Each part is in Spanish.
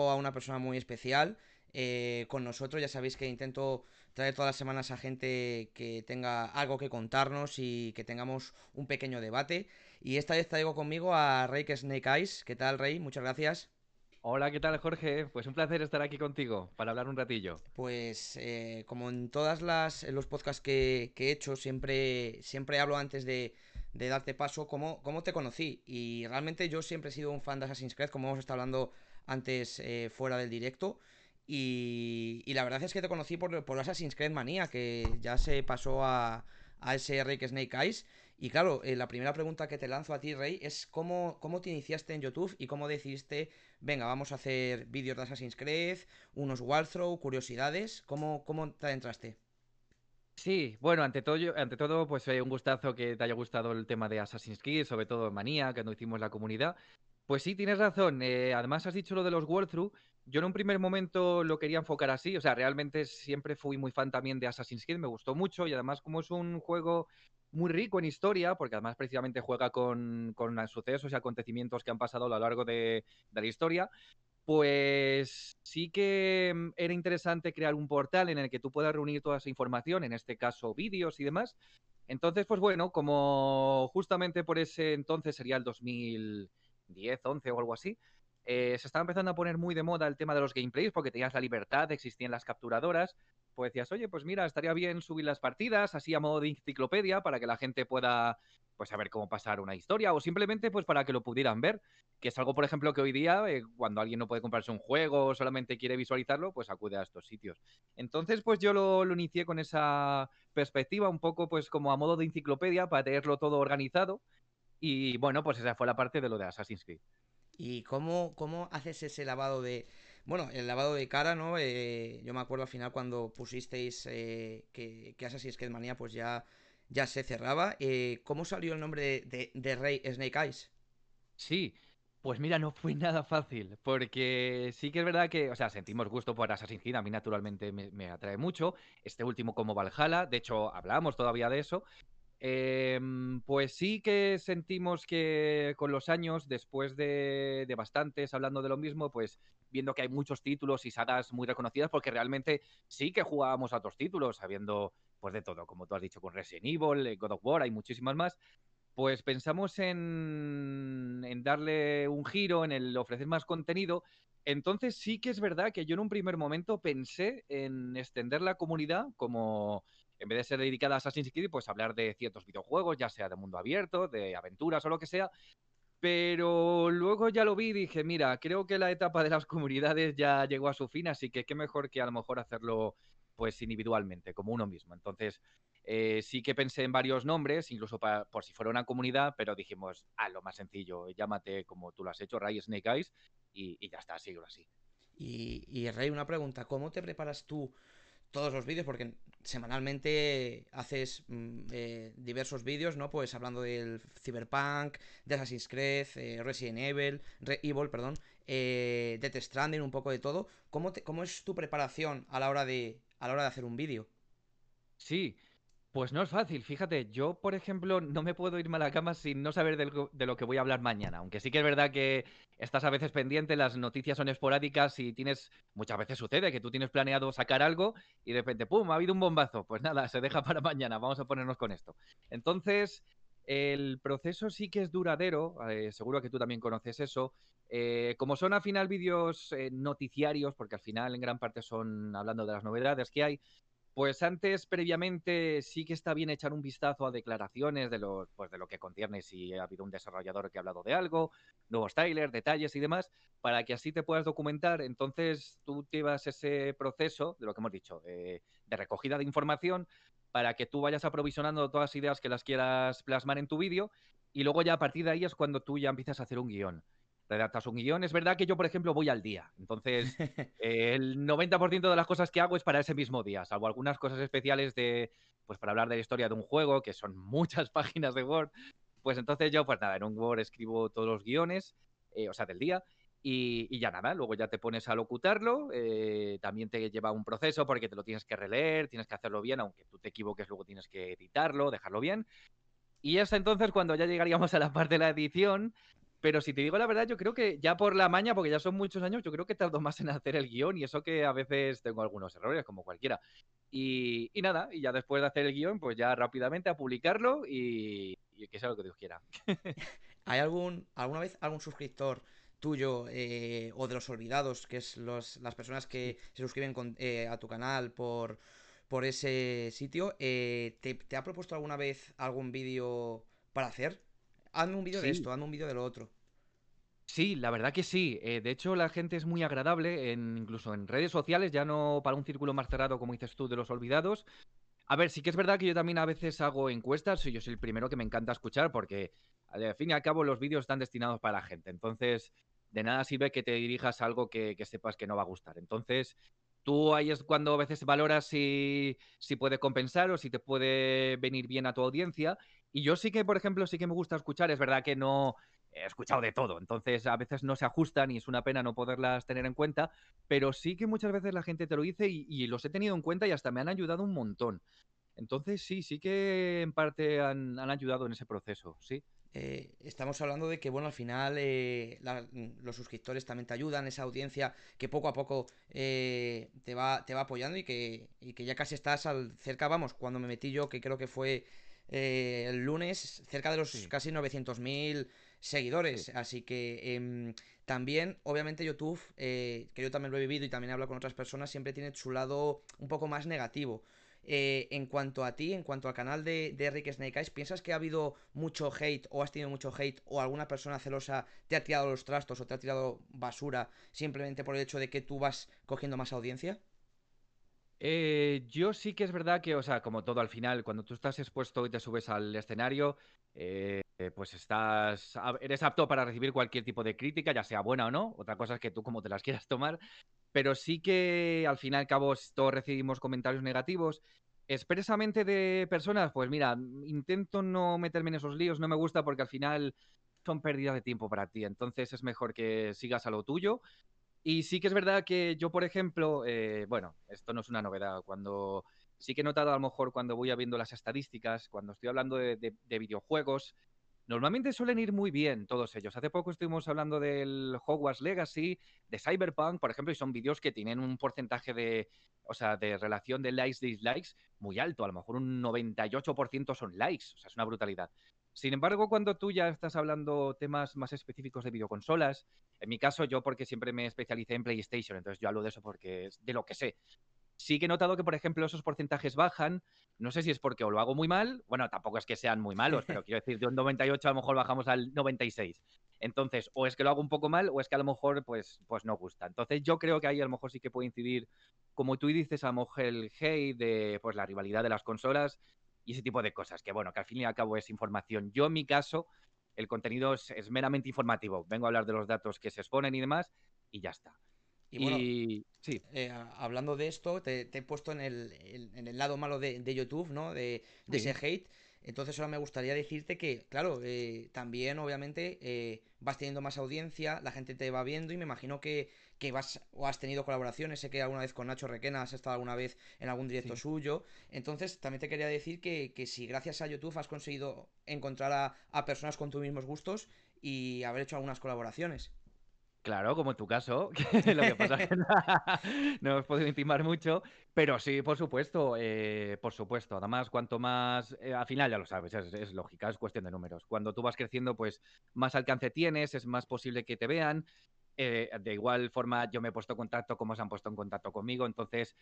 traigo a una persona muy especial eh, con nosotros. Ya sabéis que intento traer todas las semanas a gente que tenga algo que contarnos y que tengamos un pequeño debate. Y esta vez traigo conmigo a Rey que Snake Eyes. ¿Qué tal, Rey? Muchas gracias. Hola, ¿qué tal, Jorge? Pues un placer estar aquí contigo para hablar un ratillo. Pues eh, como en todas las los podcasts que, he hecho, siempre, siempre hablo antes de, darte paso cómo, cómo te conocí. Y realmente yo siempre he sido un fan de Assassin's Creed, como hemos estado hablando antes eh, fuera del directo. Y, la verdad es que te conocí por, por Assassin's Creed Manía, que ya se pasó a, a ese Rey que Snake Eyes. Y claro, eh, la primera pregunta que te lanzo a ti, Rey, es cómo, cómo te iniciaste en YouTube y cómo decidiste, venga, vamos a hacer vídeos de Assassin's Creed, unos walkthrough, curiosidades. ¿Cómo, cómo te adentraste? Sí, bueno, ante todo, ante todo pues eh, un gustazo que te haya gustado el tema de Assassin's Creed, sobre todo Manía, que no hicimos la comunidad. Pues sí, tienes razón. Eh, además, has dicho lo de los walkthrough. Yo en un primer momento lo quería enfocar así. O sea, realmente siempre fui muy fan también de Assassin's Creed. Me gustó mucho y además, como es un juego muy rico en historia, porque además precisamente juega con, con sucesos y acontecimientos que han pasado a lo largo de, de la historia, pues sí que mm, era interesante crear un portal en el que tú puedas reunir toda esa información, en este caso vídeos y demás. Entonces, pues bueno, como justamente por ese entonces sería el 2000 10, 11 o algo así, eh, se estaba empezando a poner muy de moda el tema de los gameplays porque tenías la libertad, existían las capturadoras. Pues decías, oye, pues mira, estaría bien subir las partidas así a modo de enciclopedia para que la gente pueda pues saber cómo pasar una historia o simplemente pues para que lo pudieran ver, que es algo por ejemplo que hoy día eh, cuando alguien no puede comprarse un juego o solamente quiere visualizarlo, pues acude a estos sitios. Entonces pues yo lo, lo inicié con esa perspectiva un poco pues como a modo de enciclopedia para tenerlo todo organizado y bueno, pues esa fue la parte de lo de Assassin's Creed. ¿Y cómo, cómo haces ese lavado de... Bueno, el lavado de cara, ¿no? Eh, yo me acuerdo al final cuando pusisteis eh, que, que, Assassin's Creed Manía pues ya, ya se cerraba. Eh, ¿Cómo salió el nombre de, de, Rey Snake Eyes? Sí, pues mira, no fue nada fácil, porque sí que es verdad que, o sea, sentimos gusto por Assassin's Creed, a mí naturalmente me, me, atrae mucho, este último como Valhalla, de hecho hablamos todavía de eso, Em, pues sí que sentimos que con los años, después de, bastantes hablando de lo mismo, pues viendo que hay muchos títulos y sagas muy reconocidas, porque realmente sí que jugábamos a otros títulos, sabiendo pues de todo, como tú has dicho con Resident Evil, eh, God of War, hay muchísimas más. Pues pensamos en, darle un giro, en el ofrecer más contenido. Entonces sí que es verdad que yo en un primer momento pensé en extender la comunidad como en vez de ser dedicada a Assassin's Creed, pues hablar de ciertos videojuegos, ya sea de mundo abierto, de aventuras o lo que sea. Pero luego ya lo vi y dije, mira, creo que la etapa de las comunidades ya llegó a su fin, así que qué mejor que a lo mejor hacerlo pues individualmente, como uno mismo. Entonces, eh, sí que pensé en varios nombres, incluso por si fuera una comunidad, pero dijimos, ah, lo más sencillo, llámate como tú lo has hecho, Ray Snake Eyes, y, ya está, sigo así. Y, y Ray, una pregunta, ¿cómo te preparas tú todos los vídeos? Porque semanalmente haces mm, eh, diversos vídeos, ¿no? Pues hablando del Cyberpunk, de Assassin's Creed, eh, Resident Evil, Evil, perdón, eh, Death Stranding, un poco de todo. ¿Cómo, ¿Cómo es tu preparación a la hora de, a la hora de hacer un vídeo? Sí, pues no es fácil, fíjate, yo por ejemplo no me puedo irme a la cama sin no saber de lo, que voy a hablar mañana, aunque sí que es verdad que estás a veces pendiente, las noticias son esporádicas y tienes, muchas veces sucede que tú tienes planeado sacar algo y de repente, ¡pum!, ha habido un bombazo, pues nada, se deja para mañana, vamos a ponernos con esto. Entonces, el proceso sí que es duradero, eh, seguro que tú también conoces eso. Eh, como son al final vídeos eh, noticiarios, porque al final en gran parte son hablando de las novedades que hay, pues antes, previamente, sí que está bien echar un vistazo a declaraciones de lo, pues de lo que concierne si ha habido un desarrollador que ha hablado de algo, nuevos trailers, detalles y demás, para que así te puedas documentar. Entonces, tú llevas ese proceso, de lo que hemos dicho, de recogida de información, para que tú vayas aprovisionando todas las ideas que las quieras plasmar en tu vídeo, y luego ya a partir de ahí es cuando tú ya empiezas a hacer un guion redactas un guion. Es verdad que yo, por ejemplo, voy al día. Entonces, el 90% de las cosas que hago es para ese mismo día, salvo algunas cosas especiales de, pues para hablar de la historia de un juego, que son muchas páginas de Word. Pues entonces yo, pues nada, en un Word escribo todos los guiones, eh, o sea, del día. Y, ya nada, luego ya te pones a locutarlo, eh, también te lleva un proceso porque te lo tienes que releer, tienes que hacerlo bien, aunque tú te equivoques, luego tienes que editarlo, dejarlo bien. Y hasta entonces, cuando ya llegaríamos a la parte de la edición, Pero si te digo la verdad, yo creo que ya por la maña, porque ya son muchos años, yo creo que tardo más en hacer el guion y eso que a veces tengo algunos errores, como cualquiera. Y, nada, y ya después de hacer el guion, pues ya rápidamente a publicarlo y, que sea lo que Dios quiera. ¿Hay algún, alguna vez algún suscriptor tuyo eh, o de los olvidados, que es los, las personas que se suscriben eh, a tu canal por, por ese sitio, eh, ¿te, ha propuesto alguna vez algún vídeo para hacer? Hazme un vídeo de esto, hazme un vídeo de lo otro. Sí, la verdad que sí. Eh, de hecho, la gente es muy agradable, en, incluso en redes sociales, ya no para un círculo más cerrado, como dices tú, de los olvidados. A ver, sí que es verdad que yo también a veces hago encuestas y yo soy el primero que me encanta escuchar porque, al fin y al cabo, los vídeos están destinados para la gente. Entonces, de nada sirve que te dirijas a algo que, que sepas que no va a gustar. Entonces, tú ahí es cuando a veces valoras si, si puede compensar o si te puede venir bien a tu audiencia. Y yo sí que, por ejemplo, sí que me gusta escuchar. Es verdad que no he escuchado de todo, entonces a veces no se ajustan y es una pena no poderlas tener en cuenta, pero sí que muchas veces la gente te lo dice y, los he tenido en cuenta y hasta me han ayudado un montón. Entonces sí, sí que en parte han, han ayudado en ese proceso, sí. Eh, estamos hablando de que, bueno, al final eh, los suscriptores también te ayudan, esa audiencia que poco a poco eh, te, va, te va apoyando y que, y que ya casi estás al, cerca, vamos, cuando me metí yo, que creo que fue el lunes, cerca de los casi 900.000 seguidores. Así que em, también, obviamente, YouTube, que yo también lo he vivido y también he hablado con otras personas, siempre tiene su lado un poco más negativo. Eh, en cuanto a ti, en cuanto al canal de, de Rick Snake Eyes, ¿piensas que ha habido mucho hate o has tenido mucho hate o alguna persona celosa te ha tirado los trastos o te ha tirado basura simplemente por el hecho de que tú vas cogiendo más audiencia? Eh, yo sí que es verdad que, o sea, como todo al final, cuando tú estás expuesto y te subes al escenario, eh, pues estás, eres apto para recibir cualquier tipo de crítica, ya sea buena o no. Otra cosa es que tú como te las quieras tomar pero sí que al fin y al cabo todos recibimos comentarios negativos. Expresamente de personas, pues mira, intento no meterme en esos líos, no me gusta porque al final son pérdidas de tiempo para ti, entonces es mejor que sigas a lo tuyo. Y sí que es verdad que yo, por ejemplo, eh, bueno, esto no es una novedad, cuando sí que he notado a lo mejor cuando voy viendo las estadísticas, cuando estoy hablando de videojuegos, Normalmente suelen ir muy bien todos ellos. Hace poco estuvimos hablando del Hogwarts Legacy, de Cyberpunk, por ejemplo, y son vídeos que tienen un porcentaje de, o sea, de relación de likes, dislikes muy alto. A lo mejor un 98% son likes. O sea, es una brutalidad. Sin embargo, cuando tú ya estás hablando temas más específicos de videoconsolas, en mi caso yo porque siempre me especialicé en PlayStation, entonces yo hablo de eso porque es de lo que sé sí que he notado que, por ejemplo, esos porcentajes bajan. No sé si es porque o lo hago muy mal, bueno, tampoco es que sean muy malos, pero quiero decir, de un 98 a lo mejor bajamos al 96. Entonces, o es que lo hago un poco mal, o es que a lo mejor pues, pues no gusta. Entonces, yo creo que ahí a lo mejor sí que puede incidir, como tú dices, a lo mejor el hate de pues, la rivalidad de las consolas y ese tipo de cosas, que bueno, que al fin y al cabo es información. Yo, en mi caso, el contenido es meramente informativo. Vengo a hablar de los datos que se exponen y demás, y ya está. Y bueno, sí. Eh, hablando de esto, te, he puesto en el, en el lado malo de, YouTube, ¿no? De, ese hate. Entonces ahora me gustaría decirte que, claro, eh, también obviamente eh, vas teniendo más audiencia, la gente te va viendo y me imagino que, vas o has tenido colaboraciones. Sé que alguna vez con Nacho Requena has estado alguna vez en algún directo suyo. Entonces también te quería decir que, que, si gracias a YouTube has conseguido encontrar a, a personas con tus mismos gustos y haber hecho algunas colaboraciones. Claro, como en tu caso, lo que pasa es que no hemos podido intimar mucho, pero sí, por supuesto, eh, por supuesto. Además, cuanto más, eh, al final ya lo sabes, es, lógica, es cuestión de números. Cuando tú vas creciendo, pues más alcance tienes, es más posible que te vean. Eh, de igual forma, yo me he puesto en contacto como se han puesto en contacto conmigo, entonces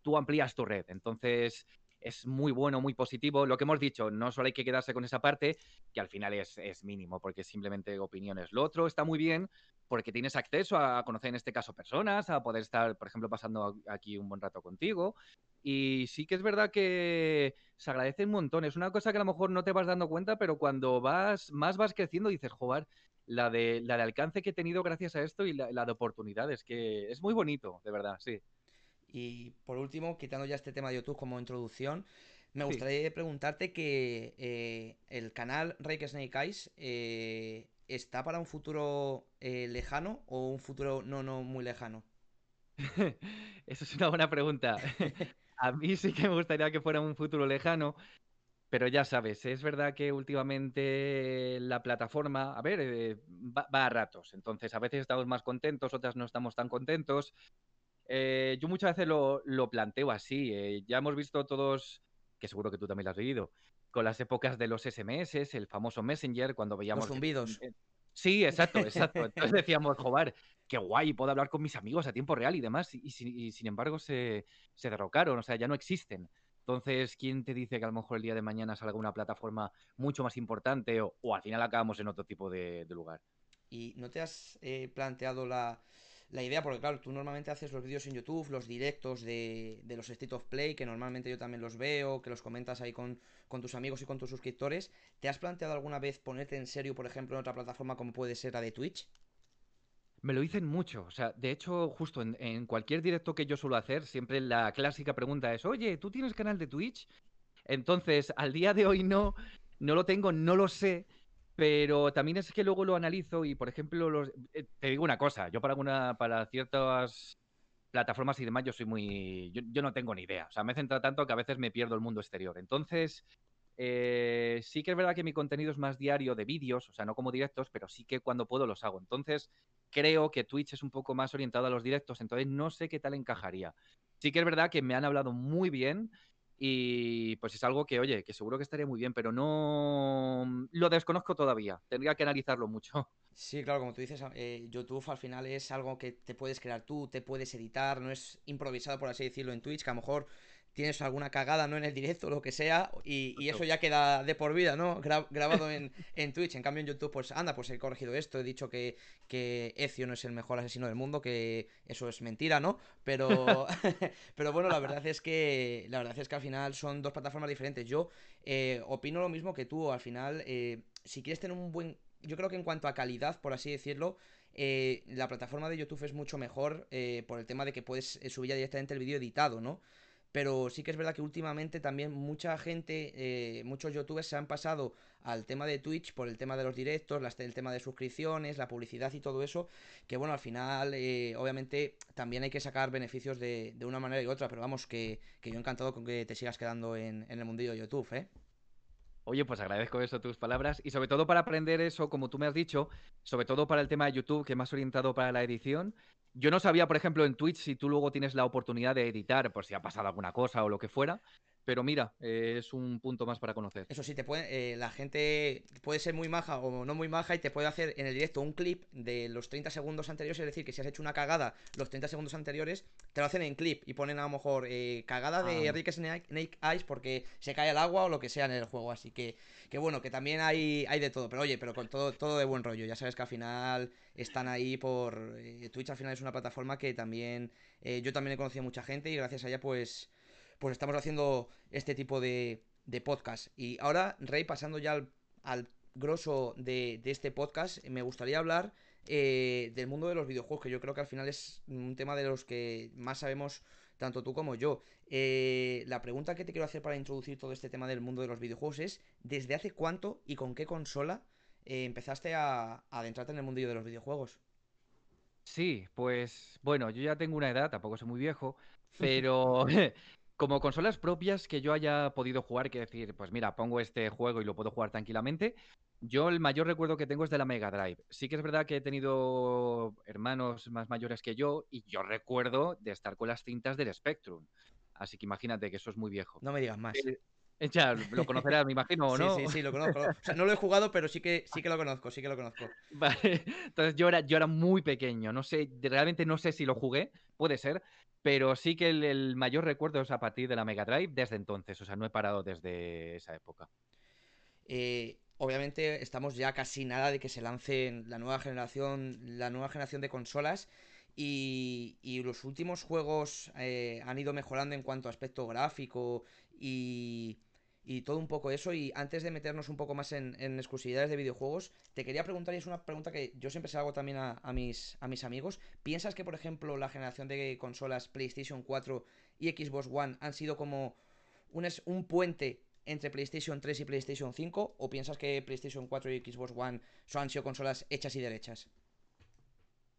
tú amplías tu red. Entonces, es muy bueno, muy positivo. Lo que hemos dicho, no solo hay que quedarse con esa parte, que al final es, es mínimo, porque simplemente opiniones. Lo otro está muy bien porque tienes acceso a conocer en este caso personas, a poder estar, por ejemplo, pasando aquí un buen rato contigo. Y sí que es verdad que se agradece un montón. Es una cosa que a lo mejor no te vas dando cuenta, pero cuando vas más vas creciendo dices, joder, la de, la de alcance que he tenido gracias a esto y la, la de oportunidades, que es muy bonito, de verdad, sí. Y por último, quitando ya este tema de YouTube como introducción, me gustaría preguntarte que eh, el canal Rake Snake Eyes eh, está para un futuro eh, lejano o un futuro no, no muy lejano. Eso es una buena pregunta. A mí sí que me gustaría que fuera un futuro lejano, pero ya sabes, es verdad que últimamente la plataforma, a ver, eh, va, a ratos. Entonces, a veces estamos más contentos, otras no estamos tan contentos. Eh, yo muchas veces lo, planteo así. Eh, ya hemos visto todos, que seguro que tú también lo has vivido, con las épocas de los SMS, el famoso Messenger, cuando veíamos... Los zumbidos. Sí, exacto, exacto. Entonces decíamos, joder, qué guay, puedo hablar con mis amigos a tiempo real y demás. Y, sin embargo se, se derrocaron, o sea, ya no existen. Entonces, ¿quién te dice que a lo mejor el día de mañana salga una plataforma mucho más importante o, al final acabamos en otro tipo de, lugar? ¿Y no te has eh, planteado la, idea? Porque claro, tú normalmente haces los vídeos en YouTube, los directos de, los State of Play, que normalmente yo también los veo, que los comentas ahí con, con tus amigos y con tus suscriptores. ¿Te has planteado alguna vez ponerte en serio, por ejemplo, en otra plataforma como puede ser la de Twitch? Me lo dicen mucho. O sea, de hecho, justo en, cualquier directo que yo suelo hacer, siempre la clásica pregunta es, oye, ¿tú tienes canal de Twitch? Entonces, al día de hoy no, no lo tengo, no lo sé, pero también es que luego lo analizo y, por ejemplo, los, eh, te digo una cosa, yo para, alguna, para ciertas plataformas y demás, yo soy muy... Yo, no tengo ni idea. O sea, me centra tanto que a veces me pierdo el mundo exterior. Entonces, eh, sí que es verdad que mi contenido es más diario de vídeos, o sea, no como directos, pero sí que cuando puedo los hago. Entonces, creo que Twitch es un poco más orientado a los directos, entonces no sé qué tal encajaría. Sí que es verdad que me han hablado muy bien y pues es algo que, oye, que seguro que estaría muy bien, pero no lo desconozco todavía. Tendría que analizarlo mucho. Sí, claro, como tú dices, eh, YouTube al final es algo que te puedes crear tú, te puedes editar, no es improvisado, por así decirlo, en Twitch, que a lo mejor tienes alguna cagada, ¿no? En el directo, lo que sea, y, eso ya queda de por vida, ¿no? grabado en, Twitch. En cambio, en YouTube, pues anda, pues he corregido esto, he dicho que, que Ezio no es el mejor asesino del mundo, que eso es mentira, ¿no? Pero, pero bueno, la verdad es que la verdad es que al final son dos plataformas diferentes. Yo eh, opino lo mismo que tú, al final, eh, si quieres tener un buen... Yo creo que en cuanto a calidad, por así decirlo, eh, la plataforma de YouTube es mucho mejor por el tema de que puedes subir ya directamente el vídeo editado, ¿no? Pero sí que es verdad que últimamente también mucha gente, eh, muchos youtubers se han pasado al tema de Twitch por el tema de los directos, el tema de suscripciones, la publicidad y todo eso. Que bueno, al final, eh, obviamente, también hay que sacar beneficios de, una manera y otra. Pero vamos, que, que, yo encantado con que te sigas quedando en, en el mundillo de YouTube, ¿eh? Oye, pues agradezco eso, tus palabras. Y sobre todo para aprender eso, como tú me has dicho, sobre todo para el tema de YouTube, que más orientado para la edición. Yo no sabía, por ejemplo, en Twitch, si tú luego tienes la oportunidad de editar, por si ha pasado alguna cosa o lo que fuera. Pero mira, eh, es un punto más para conocer. Eso sí, te puede, eh, la gente puede ser muy maja o no muy maja y te puede hacer en el directo un clip de los 30 segundos anteriores. Es decir, que si has hecho una cagada los 30 segundos anteriores, te lo hacen en clip y ponen a lo mejor eh, cagada de ah. Rick Snake, Snake porque se cae el agua o lo que sea en el juego. Así que, que bueno, que también hay, hay de todo. Pero oye, pero con todo, todo de buen rollo. Ya sabes que al final están ahí por. Twitch al final es una plataforma que también. yo también he conocido a mucha gente y gracias a ella, pues pues estamos haciendo este tipo de, de podcast. Y ahora, Rey, pasando ya al, al grosso de, este podcast, me gustaría hablar eh, del mundo de los videojuegos, que yo creo que al final es un tema de los que más sabemos tanto tú como yo. Eh, la pregunta que te quiero hacer para introducir todo este tema del mundo de los videojuegos es, ¿desde hace cuánto y con qué consola eh, empezaste a, a, adentrarte en el mundillo de los videojuegos? Sí, pues bueno, yo ya tengo una edad, tampoco soy muy viejo, pero Como consolas propias que yo haya podido jugar, que decir, pues mira, pongo este juego y lo puedo jugar tranquilamente. Yo el mayor recuerdo que tengo es de la Mega Drive. Sí que es verdad que he tenido hermanos más mayores que yo y yo recuerdo de estar con las cintas del Spectrum. Así que imagínate que eso es muy viejo. No me digas más. Eh, ya, lo conocerás, me imagino, ¿o no? Sí, sí, sí, lo conozco. O sea, no lo he jugado, pero sí que, sí que lo conozco, sí que lo conozco. Vale. Entonces yo era, yo era muy pequeño, no sé, realmente no sé si lo jugué, puede ser, pero sí que el, mayor recuerdo es a partir de la Mega Drive desde entonces, o sea, no he parado desde esa época. Eh, obviamente estamos ya casi nada de que se lance la nueva generación, la nueva generación de consolas. Y, los últimos juegos eh, han ido mejorando en cuanto a aspecto gráfico y, y todo un poco eso. Y antes de meternos un poco más en, exclusividades de videojuegos, te quería preguntar, y es una pregunta que yo siempre se hago también a, mis, a mis amigos. ¿Piensas que, por ejemplo, la generación de consolas PlayStation 4 y Xbox One han sido como un, un puente entre PlayStation 3 y PlayStation 5? ¿O piensas que PlayStation 4 y Xbox One son, han sido consolas hechas y derechas?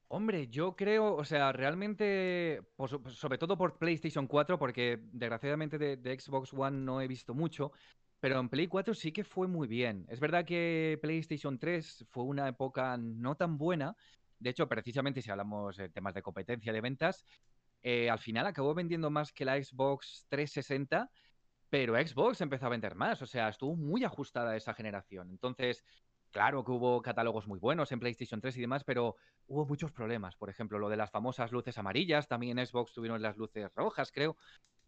Hombre, yo creo, o sea, realmente, sobre todo por PlayStation 4, porque desgraciadamente de, Xbox One no he visto mucho, Pero en Play 4 sí que fue muy bien. Es verdad que PlayStation 3 fue una época no tan buena. De hecho, precisamente si hablamos de temas de competencia de ventas, eh, al final acabó vendiendo más que la Xbox 360, pero Xbox empezó a vender más. O sea, estuvo muy ajustada esa generación. Entonces, claro que hubo catálogos muy buenos en PlayStation 3 y demás, pero hubo muchos problemas. Por ejemplo, lo de las famosas luces amarillas, también en Xbox tuvieron las luces rojas, creo.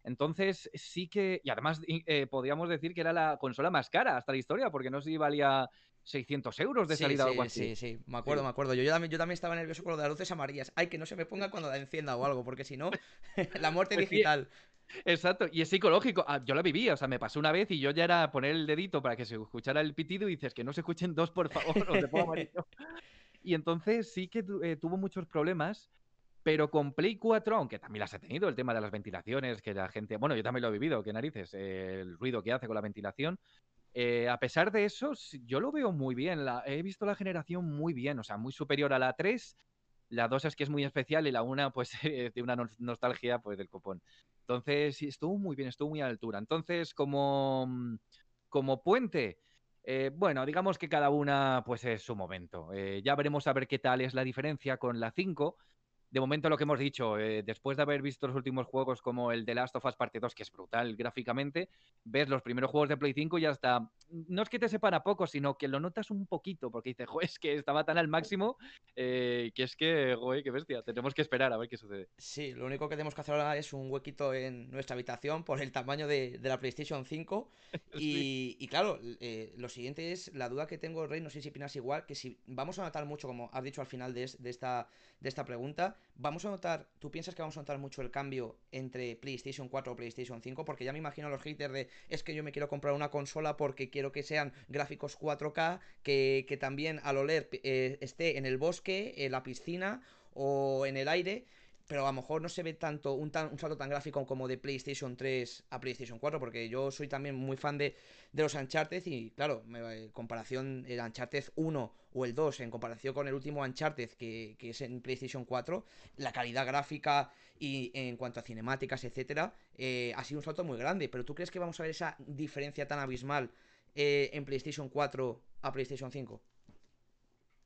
Entonces, sí que, y además eh, podríamos decir que era la consola más cara hasta la historia, porque no sé si valía 600 euros de salida sí, o algo así. Sí, sí, me acuerdo, me acuerdo. Yo, yo, también, yo también estaba nervioso con lo de las luces amarillas. Ay, que no se me ponga cuando la encienda o algo, porque si no, la muerte pues digital. Exacto, y es psicológico. Ah, yo lo viví, o sea, me pasó una vez y yo ya era poner el dedito para que se escuchara el pitido y dices que no se escuchen dos, por favor, o te pongo Y entonces sí que eh, tuvo muchos problemas, pero con Play 4, aunque también las he tenido, el tema de las ventilaciones, que la gente, bueno, yo también lo he vivido, qué narices, el ruido que hace con la ventilación. Eh, a pesar de eso, yo lo veo muy bien. La, he visto la generación muy bien, o sea, muy superior a la 3. La 2 es que es muy especial y la 1, pues, de una nostalgia, pues, del copón. Entonces, sí, estuvo muy bien, estuvo muy a altura. Entonces, como, mm, como puente, eh, bueno, digamos que cada una, pues, es su momento. Eh, ya veremos a ver qué tal es la diferencia con la 5 de momento lo que hemos dicho, eh, después de haber visto los últimos juegos como el The Last of Us Parte 2, que es brutal gráficamente, ves los primeros juegos de Play 5 y ya está. No es que te sepan a poco, sino que lo notas un poquito, porque dices, joder, es que estaba tan al máximo eh, que es que, joder, qué bestia, tenemos que esperar a ver qué sucede. Sí, lo único que tenemos que hacer ahora es un huequito en nuestra habitación por el tamaño de, la PlayStation 5. Y, claro, eh, lo siguiente es la duda que tengo, Rey, no sé si opinas igual, que si vamos a notar mucho, como has dicho al final de, de esta, de esta pregunta, vamos a notar, ¿tú piensas que vamos a notar mucho el cambio entre PlayStation 4 o PlayStation 5? Porque ya me imagino a los haters de, es que yo me quiero comprar una consola porque quiero que sean gráficos 4K, que, que también al oler eh, esté en el bosque, en la piscina o en el aire pero a lo mejor no se ve tanto un, tan, un salto tan gráfico como de PlayStation 3 a PlayStation 4, porque yo soy también muy fan de, de los Uncharted y claro, en comparación el Uncharted 1 o el 2 en comparación con el último Uncharted que, que es en PlayStation 4, la calidad gráfica y en cuanto a cinemáticas, etcétera, eh, ha sido un salto muy grande. Pero ¿tú crees que vamos a ver esa diferencia tan abismal eh, en PlayStation 4 a PlayStation 5?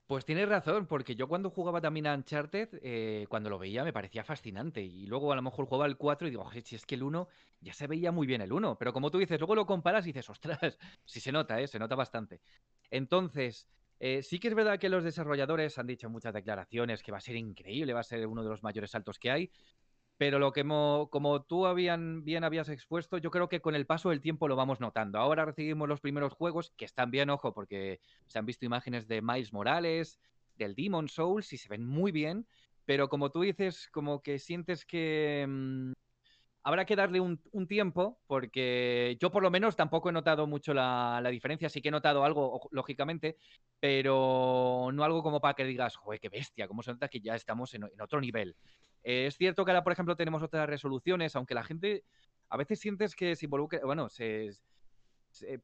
Pues tienes razón, porque yo cuando jugaba también a Uncharted, eh, cuando lo veía me parecía fascinante. Y luego a lo mejor jugaba el 4 y digo, si es que el 1 ya se veía muy bien el 1. Pero como tú dices, luego lo comparas y dices, ostras, sí se nota, se nota bastante. Entonces, eh, sí que es verdad que los desarrolladores han dicho muchas declaraciones que va a ser increíble, va a ser uno de los mayores saltos que hay. Pero lo que como tú habían, bien habías expuesto, yo creo que con el paso del tiempo lo vamos notando. Ahora recibimos los primeros juegos, que están bien, ojo, porque se han visto imágenes de Miles Morales, del Demon Souls, y se ven muy bien, pero como tú dices, como que sientes que mm, habrá que darle un, tiempo, porque yo por lo menos tampoco he notado mucho la, diferencia, sí que he notado algo, lógicamente, pero no algo como para que digas, joder, qué bestia, cómo se nota que ya estamos en otro nivel. Eh, es cierto que ahora, por ejemplo, tenemos otras resoluciones, aunque la gente a veces sientes que se involucra, bueno, se,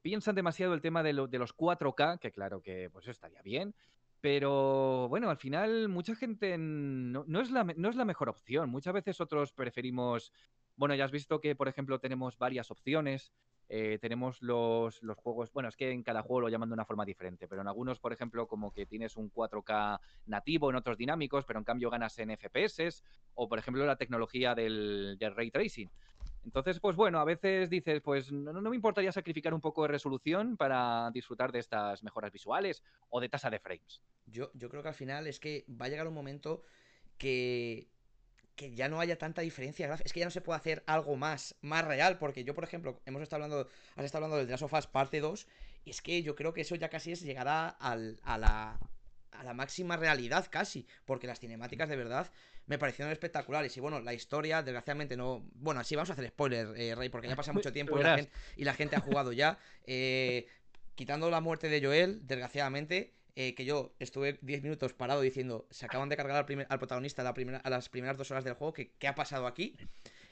piensan demasiado el tema de, los 4K, que claro que pues estaría bien, pero bueno, al final mucha gente no, es la, no es la mejor opción. Muchas veces otros preferimos, bueno, ya has visto que, por ejemplo, tenemos varias opciones. Eh, tenemos los, los, juegos, bueno, es que en cada juego lo llaman de una forma diferente, pero en algunos, por ejemplo, como que tienes un 4K nativo, en otros dinámicos, pero en cambio ganas en FPS, o por ejemplo la tecnología del, ray tracing. Entonces, pues bueno, a veces dices, pues no, no, me importaría sacrificar un poco de resolución para disfrutar de estas mejoras visuales o de tasa de frames. Yo, yo creo que al final es que va a llegar un momento que que ya no haya tanta diferencia Es que ya no se puede hacer algo más, más real. Porque yo, por ejemplo, hemos estado hablando, has estado hablando del The Last of Us parte 2. Y es que yo creo que eso ya casi es llegar a, la, a la máxima realidad casi. Porque las cinemáticas de verdad me parecieron espectaculares. Y bueno, la historia, desgraciadamente, no. Bueno, así vamos a hacer spoiler, eh, Rey, porque ya pasa mucho tiempo y la, gente, ha jugado ya. Eh, quitando la muerte de Joel, desgraciadamente. Eh, que yo estuve 10 minutos parado diciendo, se acaban de cargar al, protagonista a, las primeras dos horas del juego, que, ¿qué ha pasado aquí?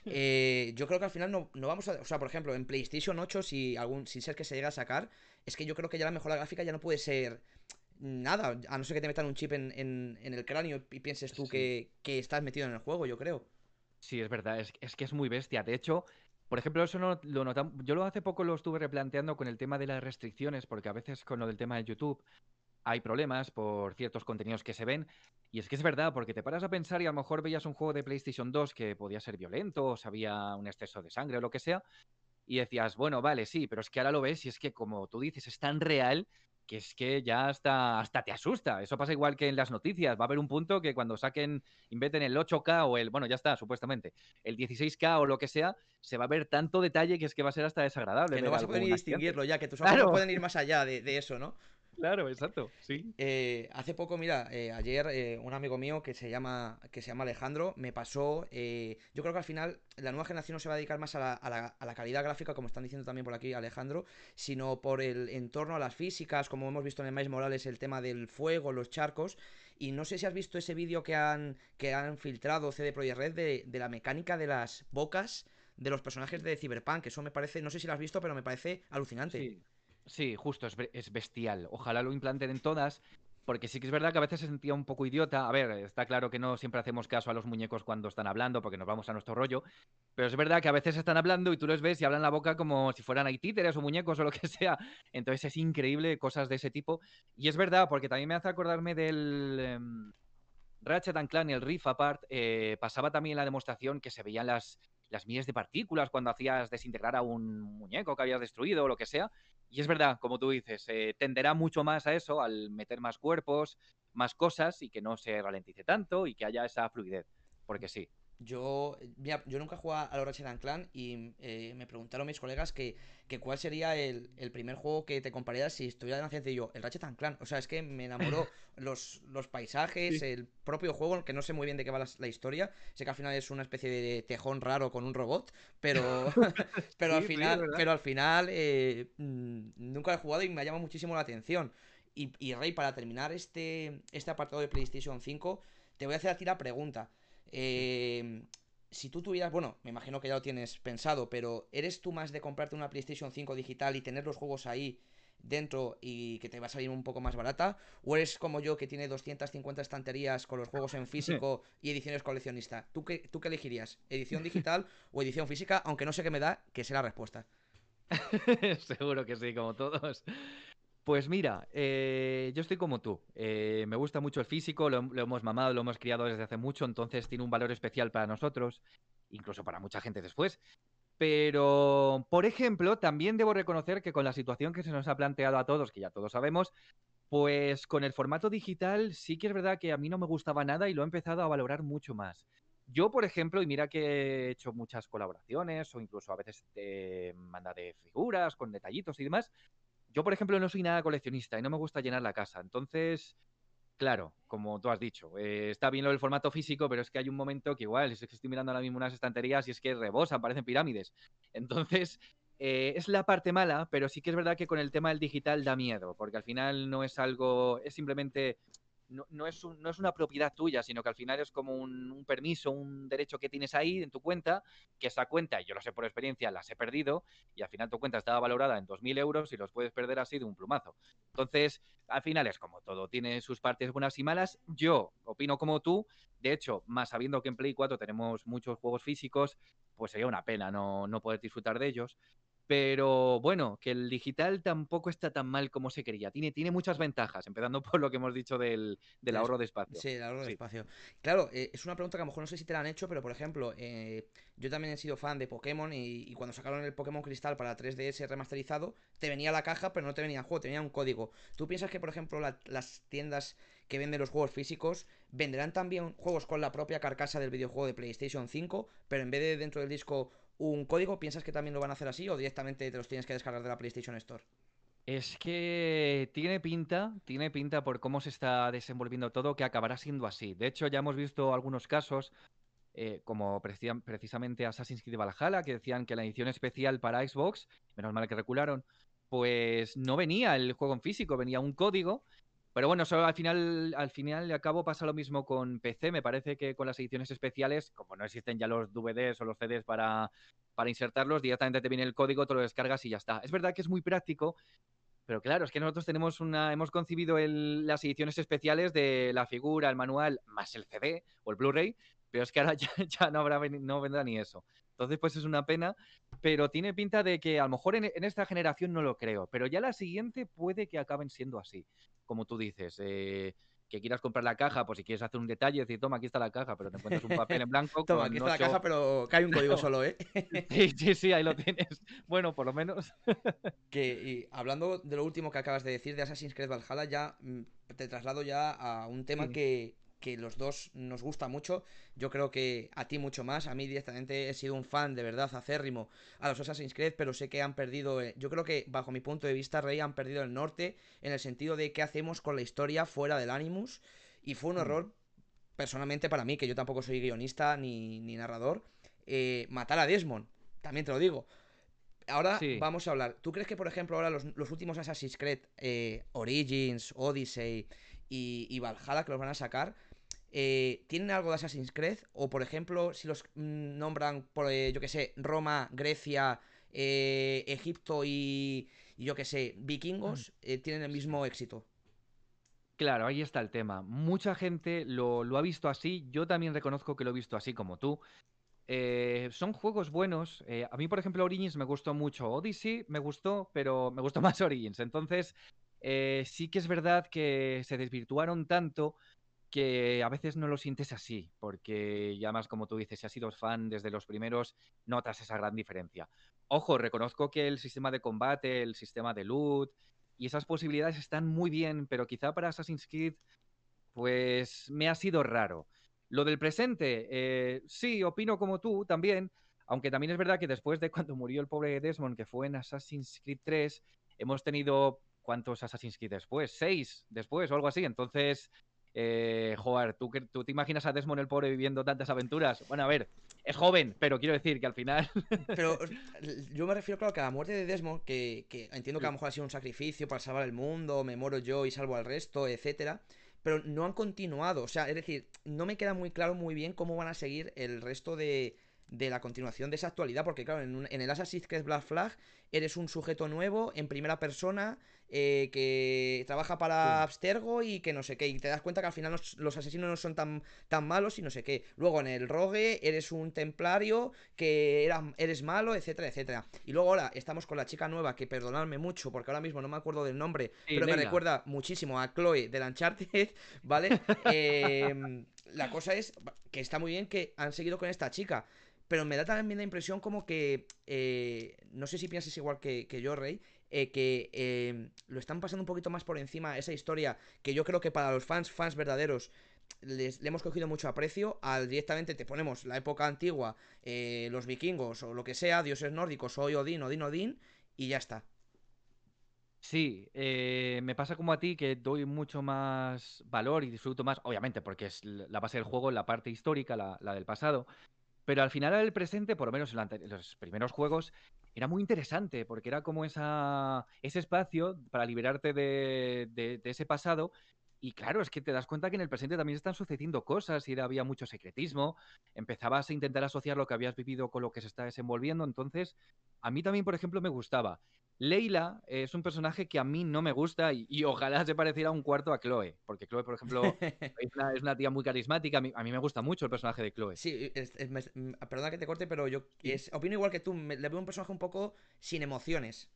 Eh, yo creo que al final no, vamos a... O sea, por ejemplo, en PlayStation 8, si algún si ser que se llega a sacar, es que yo creo que ya la mejora gráfica ya no puede ser nada, a no ser que te metan un chip en, el cráneo y pienses tú que, estás metido en el juego, yo creo. Sí, es verdad, es, es que es muy bestia. De hecho, Por ejemplo, eso no lo notamos. Yo lo hace poco lo estuve replanteando con el tema de las restricciones, porque a veces con lo del tema de YouTube hay problemas por ciertos contenidos que se ven. Y es que es verdad, porque te paras a pensar y a lo mejor veías un juego de PlayStation 2 que podía ser violento, o había un exceso de sangre o lo que sea, y decías, bueno, vale, sí, pero es que ahora lo ves y es que como tú dices, es tan real que es que ya hasta, hasta te asusta. Eso pasa igual que en las noticias. Va a haber un punto que cuando saquen, inventen el 8K o el, bueno, ya está, supuestamente, el 16K o lo que sea, se va a ver tanto detalle que es que va a ser hasta desagradable. Que no vas a poder distinguirlo ya, que tus ojos no pueden ir más allá de, de eso, ¿no? Claro, exacto, sí. Eh, hace poco, mira, eh, ayer eh, un amigo mío que se llama, que se llama Alejandro me pasó, yo creo que al final la nueva generación no se va a dedicar más a la, a, la, calidad gráfica, como están diciendo también por aquí Alejandro, sino por el entorno a las físicas, como hemos visto en el Maíz Morales, el tema del fuego, los charcos, y no sé si has visto ese vídeo que han, que han filtrado CD Projekt Red de, de la mecánica de las bocas de los personajes de Cyberpunk, eso me parece, no sé si lo has visto, pero me parece alucinante. Sí. Sí, justo, es, bestial. Ojalá lo implanten en todas, porque sí que es verdad que a veces se sentía un poco idiota. A ver, está claro que no siempre hacemos caso a los muñecos cuando están hablando, porque nos vamos a nuestro rollo, pero es verdad que a veces están hablando y tú los ves y hablan la boca como si fueran ahí títeres o muñecos o lo que sea. Entonces es increíble cosas de ese tipo. Y es verdad, porque también me hace acordarme del... Em, Ratchet and Clank y el Rift Apart, eh, pasaba también la demostración que se veían las, las miles de partículas cuando hacías desintegrar a un muñeco que habías destruido o lo que sea. Y es verdad, como tú dices, eh, tenderá mucho más a eso, al meter más cuerpos, más cosas y que no se ralentice tanto y que haya esa fluidez. Porque sí, yo, yo nunca he jugado a los Ratchet Clan y eh, me preguntaron mis colegas que, cuál sería el, primer juego que te comprarías si estuviera en Accidente y yo, el Ratchet Clan. O sea, es que me enamoró los, los paisajes, el propio juego, que no sé muy bien de qué va la, historia. Sé que al final es una especie de tejón raro con un robot, pero, pero, al final, pero al final eh, mm, nunca he jugado y me ha llamado muchísimo la atención. Y, y Rey, para terminar este, este apartado de PlayStation 5, te voy a hacer a ti la pregunta. Eh, si tú tuvieras, bueno, me imagino que ya lo tienes pensado, pero ¿eres tú más de comprarte una PlayStation 5 digital y tener los juegos ahí dentro y que te va a salir un poco más barata? ¿O eres como yo que tiene 250 estanterías con los juegos en físico y ediciones coleccionista? ¿Tú qué, ¿Tú qué elegirías? ¿Edición digital o edición física? Aunque no sé qué me da, que sea la respuesta. Seguro que sí, como todos. Pues mira, eh, yo estoy como tú. Eh, me gusta mucho el físico, lo, hemos mamado, lo hemos criado desde hace mucho, entonces tiene un valor especial para nosotros, incluso para mucha gente después. Pero, por ejemplo, también debo reconocer que con la situación que se nos ha planteado a todos, que ya todos sabemos, pues con el formato digital sí que es verdad que a mí no me gustaba nada y lo he empezado a valorar mucho más. Yo, por ejemplo, y mira que he hecho muchas colaboraciones o incluso a veces te manda de figuras con detallitos y demás, yo, por ejemplo, no soy nada coleccionista y no me gusta llenar la casa. Entonces, claro, como tú has dicho, eh, está bien lo del formato físico, pero es que hay un momento que igual, es que estoy mirando ahora mismo unas estanterías y es que rebosan, parecen pirámides. Entonces, eh, es la parte mala, pero sí que es verdad que con el tema del digital da miedo, porque al final no es algo, es simplemente no, es no, es una propiedad tuya, sino que al final es como un, permiso, un derecho que tienes ahí en tu cuenta, que esa cuenta, yo lo sé por experiencia, las he perdido, y al final tu cuenta estaba valorada en 2.000 euros y los puedes perder así de un plumazo. Entonces, al final es como todo, tiene sus partes buenas y malas. Yo opino como tú, de hecho, más sabiendo que en Play 4 tenemos muchos juegos físicos, pues sería una pena no, no poder disfrutar de ellos. Pero bueno, que el digital tampoco está tan mal como se quería. Tiene, tiene muchas ventajas, empezando por lo que hemos dicho del, ahorro de espacio. Sí, el ahorro de espacio. Claro, eh, es una pregunta que a lo mejor no sé si te la han hecho, pero por ejemplo, eh, yo también he sido fan de Pokémon y, cuando sacaron el Pokémon Cristal para 3DS remasterizado, te venía la caja, pero no te venía el juego, te venía un código. ¿Tú piensas que, por ejemplo, las tiendas que venden los juegos físicos venderán también juegos con la propia carcasa del videojuego de PlayStation 5, pero en vez de dentro del disco un código, ¿piensas que también lo van a hacer así o directamente te los tienes que descargar de la PlayStation Store? Es que tiene pinta, tiene pinta por cómo se está desenvolviendo todo que acabará siendo así. De hecho, ya hemos visto algunos casos, eh, como precisamente Assassin's Creed Valhalla, que decían que la edición especial para Xbox, menos mal que recularon, pues no venía el juego en físico, venía un código pero bueno, solo al final, al final y al cabo pasa lo mismo con PC. Me parece que con las ediciones especiales, como no existen ya los DVDs o los CDs para, para insertarlos, directamente te viene el código, te lo descargas y ya está. Es verdad que es muy práctico, pero claro, es que nosotros tenemos una, hemos concebido las ediciones especiales de la figura, el manual, más el CD o el Blu-ray, pero es que ahora ya, no, habrá, no vendrá ni eso. Entonces, pues es una pena, pero tiene pinta de que a lo mejor en, esta generación no lo creo, pero ya la siguiente puede que acaben siendo así, como tú dices. Eh, que quieras comprar la caja, pues si quieres hacer un detalle, decir, toma, aquí está la caja, pero te encuentras un papel en blanco. toma, aquí está la caja, pero cae un código solo, ¿eh? sí, sí, sí, ahí lo tienes. Bueno, por lo menos. que hablando de lo último que acabas de decir de Assassin's Creed Valhalla, ya mm, te traslado ya a un tema que, que los dos nos gusta mucho. Yo creo que a ti mucho más. A mí directamente he sido un fan de verdad acérrimo a los Assassin's Creed, pero sé que han perdido. Eh, yo creo que, bajo mi punto de vista, Rey han perdido el norte en el sentido de qué hacemos con la historia fuera del Animus. Y fue un mm. error, personalmente para mí, que yo tampoco soy guionista ni, narrador, eh, matar a Desmond. También te lo digo. Ahora vamos a hablar. ¿Tú crees que, por ejemplo, ahora los, últimos Assassin's Creed, eh, Origins, Odyssey y, y Valhalla, que los van a sacar, eh, ¿tienen algo de Assassin's Creed? O, por ejemplo, si los mm, nombran por, eh, yo que sé, Roma, Grecia, eh, Egipto y, yo que sé, vikingos, mm. tienen el mismo éxito. Claro, ahí está el tema. Mucha gente lo, ha visto así. Yo también reconozco que lo he visto así como tú. son juegos buenos. a mí, por ejemplo, Origins me gustó mucho. Odyssey me gustó, pero me gustó más Origins. Entonces, sí que es verdad que se desvirtuaron tanto que a veces no lo sientes así, porque ya más como tú dices, si has sido fan desde los primeros, notas esa gran diferencia. Ojo, reconozco que el sistema de combate, el sistema de loot y esas posibilidades están muy bien, pero quizá para Assassin's Creed, pues me ha sido raro. Lo del presente, eh, sí, opino como tú también, aunque también es verdad que después de cuando murió el pobre Desmond, que fue en Assassin's Creed 3, hemos tenido ¿cuántos Assassin's Creed después? Seis después o algo así. Entonces, eh, joder, ¿tú, ¿tú te imaginas a Desmond el pobre viviendo tantas aventuras? Bueno, a ver, es joven, pero quiero decir que al final. pero yo me refiero, claro, que a la muerte de Desmond, que, entiendo que a lo mejor ha sido un sacrificio para salvar el mundo, me muero yo y salvo al resto, etcétera. Pero no han continuado. O sea, es decir, no me queda muy claro muy bien cómo van a seguir el resto de, de la continuación de esa actualidad, porque claro, en, en el Assassin's Creed Black Flag eres un sujeto nuevo en primera persona eh, que trabaja para Abstergo y que no sé qué, y te das cuenta que al final los, asesinos no son tan, tan malos y no sé qué. Luego en el Rogue eres un templario que eres malo, etcétera, etcétera. Y luego ahora estamos con la chica nueva, que perdonadme mucho, porque ahora mismo no me acuerdo del nombre, pero me recuerda muchísimo a Chloe de Uncharted, ¿vale? Em, la cosa es que está muy bien que han seguido con esta chica. Pero me da también la impresión como que, eh, no sé si piensas igual que, yo, Rey, eh, que eh, lo están pasando un poquito más por encima esa historia que yo creo que para los fans, fans verdaderos, les, le hemos cogido mucho aprecio al directamente te ponemos la época antigua, los vikingos o lo que sea, dioses nórdicos, soy Odín, Odín, Odín, y ya está. Sí, me pasa como a ti que doy mucho más valor y disfruto más, obviamente, porque es la base del juego, la parte histórica, la del pasado, pero al final el presente, por lo menos en, los primeros juegos, era muy interesante porque era como esa, ese espacio para liberarte de, ese pasado y claro, es que te das cuenta que en el presente también están sucediendo cosas y había mucho secretismo. Empezabas a intentar asociar lo que habías vivido con lo que se está desenvolviendo. Entonces, a mí también, por ejemplo, me gustaba. Leila es un personaje que a mí no me gusta y, ojalá se pareciera un cuarto a Chloe, porque Chloe, por ejemplo, es, una, tía muy carismática. A mí, me gusta mucho el personaje de Chloe. Sí, mm, perdona que te corte, pero yo opino igual que tú. le veo un personaje un poco sin emociones.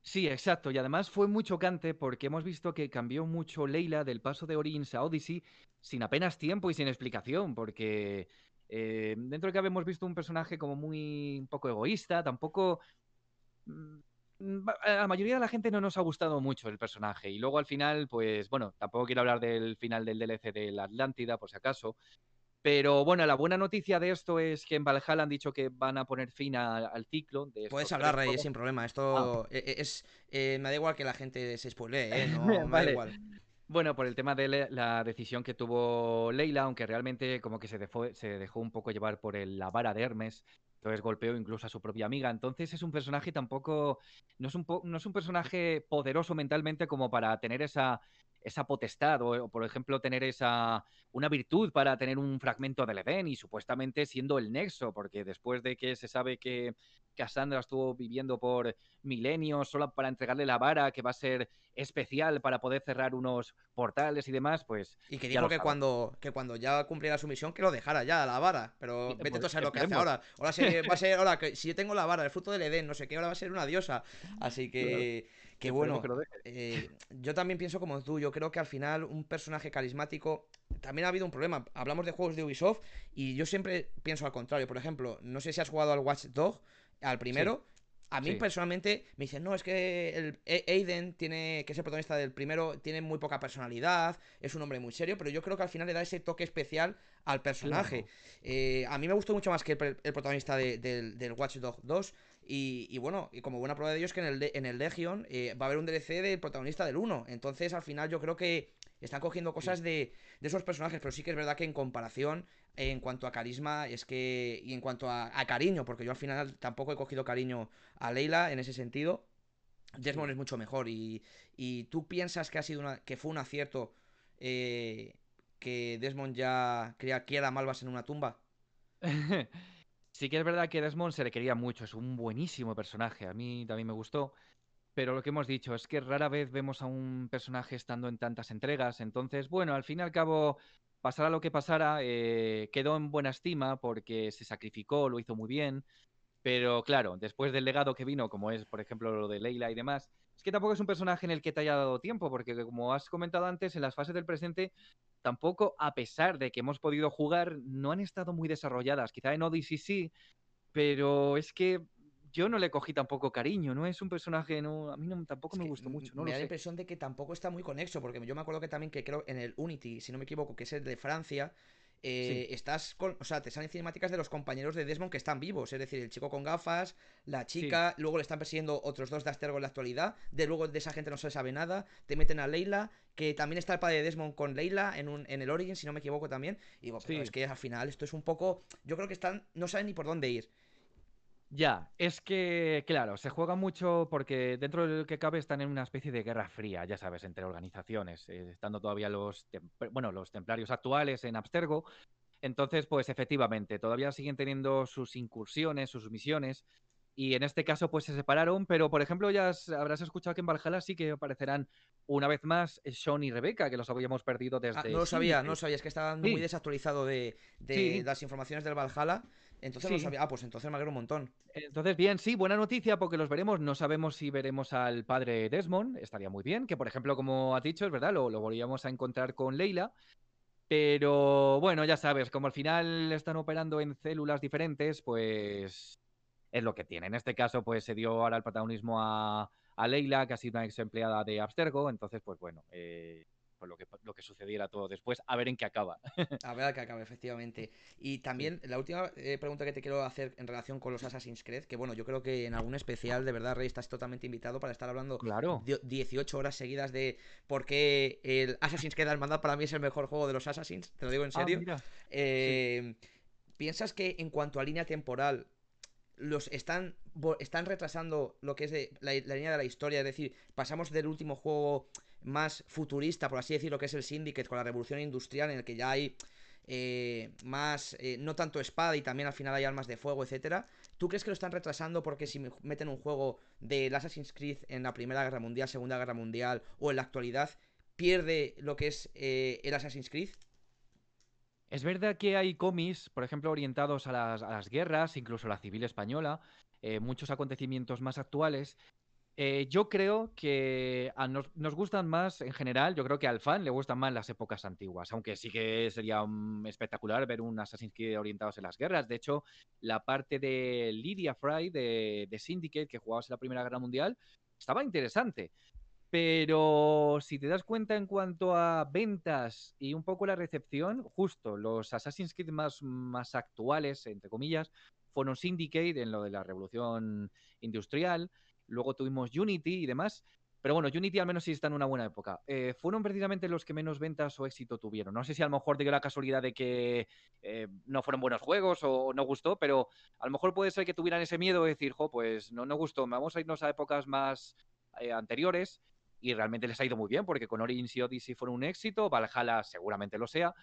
Sí, exacto. Y además fue muy chocante porque hemos visto que cambió mucho Leila del paso de Origins a Odyssey sin apenas tiempo y sin explicación, porque eh, dentro de que habíamos visto un personaje como muy un poco egoísta, tampoco Mm, a la mayoría de la gente no nos ha gustado mucho el personaje. Y luego al final, pues bueno, tampoco quiero hablar del final del DLC de la Atlántida, por si acaso. Pero bueno, la buena noticia de esto es que en Valhalla han dicho que van a poner fin al ciclo. De Puedes hablar, Rey, sin problema. Esto ah. e, e, es. Eh, me da igual que la gente se spoilee, ¿eh? No, me da igual. Bueno, por el tema de la decisión que tuvo Leila, aunque realmente como que se dejó, un poco llevar por la vara de Hermes, entonces golpeó incluso a su propia amiga. Entonces es un personaje tampoco, no es un, no es un personaje poderoso mentalmente como para tener esa, esa potestad o, por ejemplo, tener esa, una virtud para tener un fragmento del Edén y supuestamente siendo el nexo, porque después de que se sabe que Cassandra estuvo viviendo por milenios solo para entregarle la vara que va a ser especial para poder cerrar unos portales y demás, pues... Y que dijo que cuando, que cuando ya cumpliera su misión que lo dejara ya, la vara. Pero vete tú a saber lo que hace ahora. Ahora va a ser, ahora que si yo tengo la vara, el fruto del Edén, no sé qué, ahora va a ser una diosa. Así que... Que bueno, eh, yo también pienso como tú, yo creo que al final un personaje carismático, también ha habido un problema, hablamos de juegos de Ubisoft y yo siempre pienso al contrario, por ejemplo, no sé si has jugado al Watch Dog, al primero, a mí personalmente me dicen, no, es que el e-, Aiden tiene, que es el protagonista del primero, tiene muy poca personalidad, es un hombre muy serio, pero yo creo que al final le da ese toque especial al personaje. Eh, a mí me gustó mucho más que el, protagonista del, del Watch Dogs 2. Y, bueno, y como buena prueba de ello es que en el, en el Legion eh, va a haber un DLC del protagonista del 1. Entonces, al final, yo creo que están cogiendo cosas de, de, esos personajes, pero sí que es verdad que en comparación, en cuanto a carisma, es que. Y en cuanto a, cariño, porque yo al final tampoco he cogido cariño a Leila en ese sentido. Desmond es mucho mejor. Y, y tú piensas que ha sido una, que fue un acierto eh, que Desmond ya quiera malvas en una tumba. sí que es verdad que Desmond se le quería mucho, es un buenísimo personaje, a mí también me gustó. Pero lo que hemos dicho es que rara vez vemos a un personaje estando en tantas entregas. Entonces, bueno, al fin y al cabo, pasara lo que pasara, eh, quedó en buena estima porque se sacrificó, lo hizo muy bien. Pero claro, después del legado que vino, como es, por ejemplo, lo de Leila y demás, es que tampoco es un personaje en el que te haya dado tiempo, porque como has comentado antes, en las fases del presente, tampoco, a pesar de que hemos podido jugar, no han estado muy desarrolladas. Quizá en Odyssey sí, pero es que yo no le cogí tampoco cariño, ¿no? Es un personaje, no, a mí no, tampoco me gustó mucho, ¿no? Me da la impresión de que tampoco está muy conexo, porque yo me acuerdo que también que creo en el Unity, si no me equivoco, que es el de Francia, eh, estás con, o sea, te salen cinemáticas de los compañeros de Desmond que están vivos, es decir, el chico con gafas, la chica, luego le están persiguiendo otros dos de Astergo en la actualidad, de luego de esa gente no se sabe nada, te meten a Leila, que también está el padre de Desmond con Leila en, un, en el Origin, si no me equivoco también, y digo, pero es que al final esto es un poco, yo creo que están, no saben ni por dónde ir. Ya, es que, claro, se juega mucho porque dentro de lo que cabe están en una especie de guerra fría, ya sabes, entre organizaciones, eh, estando todavía los, bueno, los templarios actuales en Abstergo. Entonces, pues efectivamente, todavía siguen teniendo sus incursiones, sus misiones, y en este caso, pues se separaron, pero por ejemplo, ya habrás escuchado que en Valhalla sí que aparecerán una vez más Sean y Rebeca, que los habíamos perdido ah, desde. no lo sabía, no lo sabía, es que estaban muy desactualizado de, las informaciones del Valhalla. Entonces no sabía. Ah, pues entonces me alegro un montón. Entonces, bien, sí, buena noticia porque los veremos. No sabemos si veremos al padre Desmond. Estaría muy bien. Que, por ejemplo, como has dicho, es verdad, lo, lo volvíamos a encontrar con Leila. Pero bueno, ya sabes, como al final están operando en células diferentes, pues es lo que tiene. En este caso, pues se dio ahora el protagonismo a, a Leila, que ha sido una ex empleada de Abstergo. Entonces, pues bueno, eh, lo que, lo que sucediera todo después, a ver en qué acaba. a ver a qué acaba, efectivamente. Y también la última eh, pregunta que te quiero hacer en relación con los Assassin's Creed, que bueno, yo creo que en algún especial, de verdad, Rey, estás totalmente invitado para estar hablando claro. 18 horas seguidas de por qué el Assassin's Creed Hermandad para mí es el mejor juego de los Assassins, te lo digo en ah, serio. Eh, ¿Piensas que en cuanto a línea temporal los están, están retrasando lo que es de la, la, línea de la historia, es decir, pasamos del último juego más futurista, por así decirlo, que es el Syndicate con la revolución industrial, en el que ya hay eh, más, eh, no tanto espada y también al final hay armas de fuego, etcétera. ¿Tú crees que lo están retrasando porque si meten un juego del Assassin's Creed en la Primera Guerra Mundial, Segunda Guerra Mundial o en la actualidad, pierde lo que es eh, el Assassin's Creed? Es verdad que hay cómics, por ejemplo, orientados a las, a las guerras, incluso la civil española, muchos acontecimientos más actuales, eh, yo creo que nos, gustan más en general, yo creo que al fan le gustan más las épocas antiguas, aunque sí que sería espectacular ver un Assassin's Creed orientados en las guerras. De hecho, la parte de Lydia Fry de, Syndicate, que jugabas en la Primera Guerra Mundial, estaba interesante. Pero si te das cuenta en cuanto a ventas y un poco la recepción, justo los Assassin's Creed más, más actuales, entre comillas, fueron Syndicate en lo de la revolución industrial luego tuvimos Unity y demás. Pero bueno, Unity al menos sí está en una buena época. Eh, fueron precisamente los que menos ventas o éxito tuvieron. No sé si a lo mejor dio la casualidad de que eh, no fueron buenos juegos o no gustó, pero a lo mejor puede ser que tuvieran ese miedo de decir, jo, pues no, no gustó, vamos a irnos a épocas más eh, anteriores. Y realmente les ha ido muy bien, porque con Origins y Odyssey fueron un éxito, Valhalla seguramente lo sea.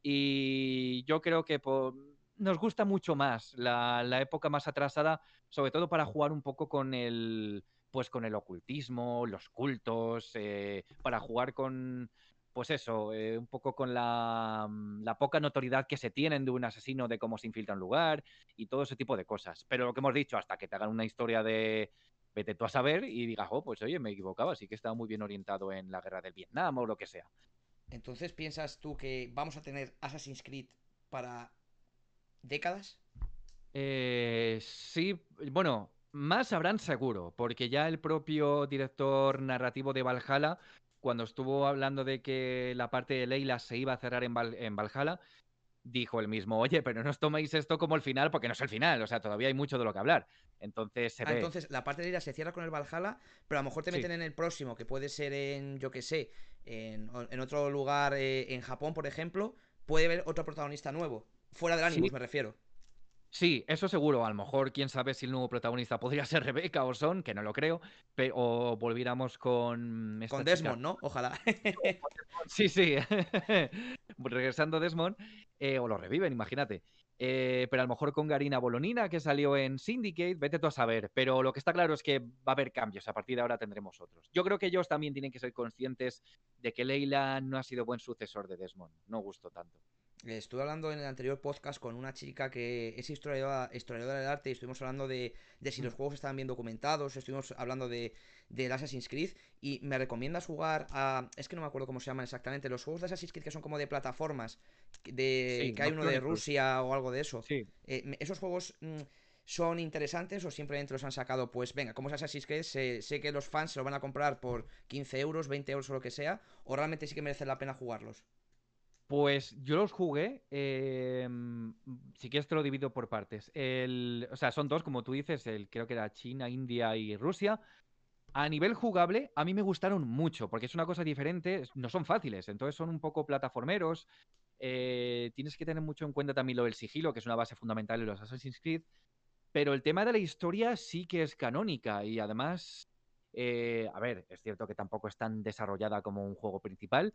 Y yo creo que por, nos gusta mucho más la, la época más atrasada, sobre todo para jugar un poco con el, pues con el ocultismo, los cultos, eh, para jugar con, pues eso, eh, un poco con la, mm, la, poca notoriedad que se tienen de un asesino, de cómo se infiltra un lugar y todo ese tipo de cosas. Pero lo que hemos dicho, hasta que te hagan una historia de vete tú a saber y digas, oh, pues oye, me equivocaba, sí que estaba muy bien orientado en la guerra del Vietnam o lo que sea. Entonces, ¿piensas tú que vamos a tener Assassin's Creed para décadas? Eh, sí, bueno, más habrán seguro, porque ya el propio director narrativo de Valhalla, cuando estuvo hablando de que la parte de Leila se iba a cerrar en, en Valhalla, dijo el mismo, oye, pero no os toméis esto como el final, porque no es el final, o sea, todavía hay mucho de lo que hablar. Entonces se ah, Entonces, la parte de Leila se cierra con el Valhalla, pero a lo mejor te meten en el próximo, que puede ser en, yo qué sé, en, otro lugar, eh, en Japón, por ejemplo, puede haber otro protagonista nuevo. Fuera del Animus, me refiero. Sí, eso seguro. A lo mejor, quién sabe si el nuevo protagonista podría ser Rebeca o Son, que no lo creo, o volviéramos con. con Desmond, ¿no? Ojalá. sí, sí. Regresando Desmond, eh, o lo reviven, imagínate. Eh, pero a lo mejor con Garina Bolonina, que salió en Syndicate, vete tú a saber. Pero lo que está claro es que va a haber cambios. A partir de ahora tendremos otros. Yo creo que ellos también tienen que ser conscientes de que Leila no ha sido buen sucesor de Desmond. No gustó tanto. Estuve hablando en el anterior podcast con una chica que es historiadora, historiadora del arte y estuvimos hablando de, si los mm. juegos estaban bien documentados, estuvimos hablando de, de Assassin's Creed y me recomiendas jugar a... Es que no me acuerdo cómo se llaman exactamente, los juegos de Assassin's Creed que son como de plataformas, de que hay uno de Rusia o algo de eso. Sí. Eh, ¿Esos juegos mm, son interesantes o simplemente los han sacado? Pues venga, como es Assassin's Creed, sé, que los fans se lo van a comprar por 15 euros, 20 euros o lo que sea, o realmente sí que merece la pena jugarlos. Pues yo los jugué, em, si quieres te lo divido por partes. O sea, son dos, como tú dices, el, creo que era China, India y Rusia. A nivel jugable, a mí me gustaron mucho, porque es una cosa diferente, no son fáciles, entonces son un poco plataformeros. Eh, tienes que tener mucho en cuenta también lo del sigilo, que es una base fundamental de los Assassin's Creed. Pero el tema de la historia sí que es canónica y además, eh, a ver, es cierto que tampoco es tan desarrollada como un juego principal,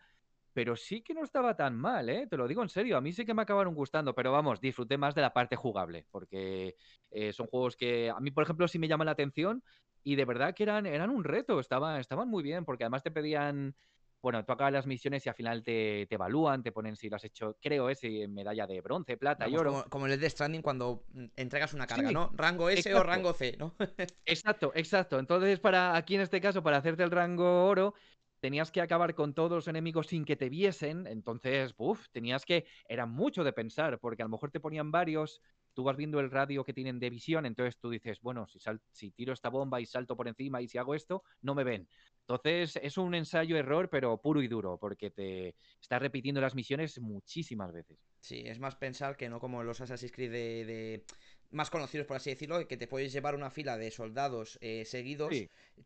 pero sí que no estaba tan mal, ¿eh? Te lo digo en serio, a mí sí que me acabaron gustando, pero vamos, disfruté más de la parte jugable, porque eh, son juegos que a mí, por ejemplo, sí me llaman la atención y de verdad que eran, eran un reto, estaban, estaban muy bien, porque además te pedían, bueno, tú acabas las misiones y al final te, evalúan, te ponen si lo has hecho, creo, es medalla de bronce, plata y oro. Como, el de Stranding cuando mm, entregas una carga, ¿no? Rango S o rango C, ¿no? exacto, exacto. Entonces, para aquí en este caso, para hacerte el rango oro, tenías que acabar con todos los enemigos sin que te viesen, entonces, uff, tenías que, era mucho de pensar, porque a lo mejor te ponían varios, tú vas viendo el radio que tienen de visión, entonces tú dices, bueno, si, si tiro esta bomba y salto por encima y si hago esto, no me ven. Entonces es un ensayo-error, pero puro y duro, porque te estás repitiendo las misiones muchísimas veces. Sí, es más pensar que no como los Assassin's Creed de más conocidos, por así decirlo, que te puedes llevar una fila de soldados eh, seguidos,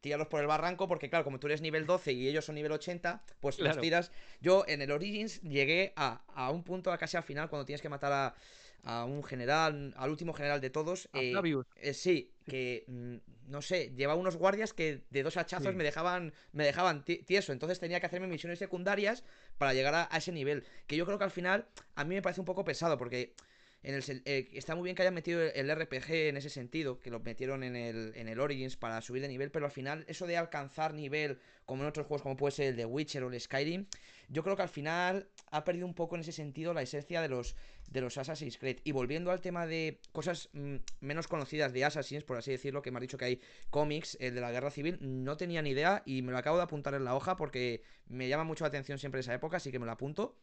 tirarlos por el barranco, porque claro, como tú eres nivel 12 y ellos son nivel 80, pues los tiras. Yo en el Origins llegué a, a un punto casi al final, cuando tienes que matar a, a un general, al último general de todos. Eh, eh, sí, que mm, no sé, llevaba unos guardias que de dos hachazos me dejaban me dejaban tieso, entonces tenía que hacerme misiones secundarias para llegar a, ese nivel, que yo creo que al final a mí me parece un poco pesado porque eh, está muy bien que hayan metido el RPG en ese sentido, que lo metieron en el, en el Origins para subir de nivel, pero al final eso de alcanzar nivel, como en otros juegos como puede ser el de Witcher o el Skyrim, yo creo que al final ha perdido un poco en ese sentido la esencia de los, de los Assassin's Creed. Y volviendo al tema de cosas mm, menos conocidas de Assassin's, por así decirlo, que me ha dicho que hay cómics, el de la Guerra Civil, no tenía ni idea y me lo acabo de apuntar en la hoja porque me llama mucho la atención siempre esa época, así que me lo apunto.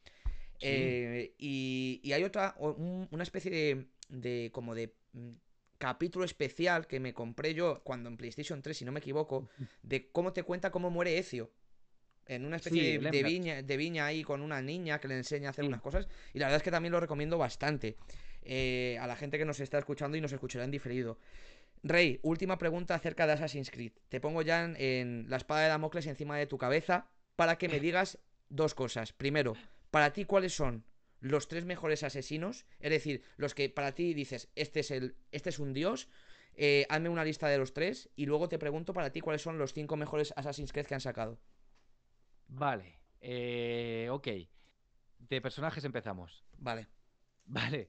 Eh, y, hay otra, una especie de, de como de mm, capítulo especial que me compré yo cuando en PlayStation 3, si no me equivoco, de cómo te cuenta cómo muere Ezio. En una especie de, viña, de viña ahí con una niña que le enseña a hacer unas cosas. Y la verdad es que también lo recomiendo bastante eh, a la gente que nos está escuchando y nos escuchará en diferido. Rey, última pregunta acerca de Assassin's Creed. Te pongo ya en la espada de Damocles encima de tu cabeza para que me digas dos cosas. Primero, para ti, ¿cuáles son los tres mejores asesinos? Es decir, los que para ti dices, este es, el, este es un dios. Eh, hazme una lista de los tres y luego te pregunto para ti cuáles son los cinco mejores Assassin's Creed que han sacado. Vale, eh, ok. De personajes empezamos. Vale. Vale.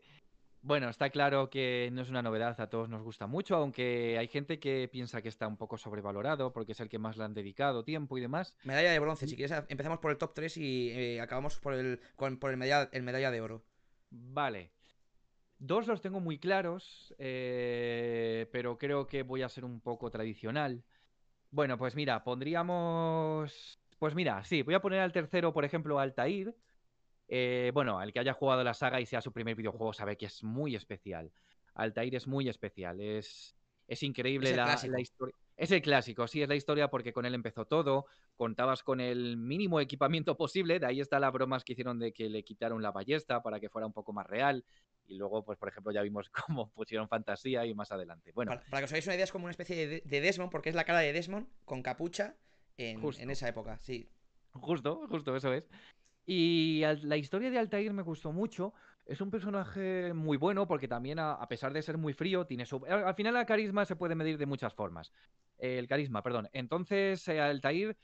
Bueno, está claro que no es una novedad, a todos nos gusta mucho, aunque hay gente que piensa que está un poco sobrevalorado porque es el que más le han dedicado tiempo y demás. Medalla de bronce, si quieres empezamos por el top 3 y eh, acabamos por el, por el, medalla, el medalla de oro. Vale. Dos los tengo muy claros, eh, pero creo que voy a ser un poco tradicional. Bueno, pues mira, pondríamos... Pues mira, sí, voy a poner al tercero, por ejemplo, Altair eh, bueno, el que haya jugado la saga y sea su primer videojuego sabe que es muy especial. Altair es muy especial, es, es increíble la, historia. Es el clásico, sí, es la historia porque con él empezó todo, contabas con el mínimo equipamiento posible, de ahí está las bromas que hicieron de que le quitaron la ballesta para que fuera un poco más real, y luego, pues por ejemplo, ya vimos cómo pusieron fantasía y más adelante. Bueno, para, que os hagáis una idea, es como una especie de, de, Desmond, porque es la cara de Desmond con capucha en, en esa época, sí. Justo, justo, eso es. Y la historia de Altair me gustó mucho. Es un personaje muy bueno porque también, a, pesar de ser muy frío, tiene su... Al final el carisma se puede medir de muchas formas. el carisma, perdón. Entonces, eh, Altair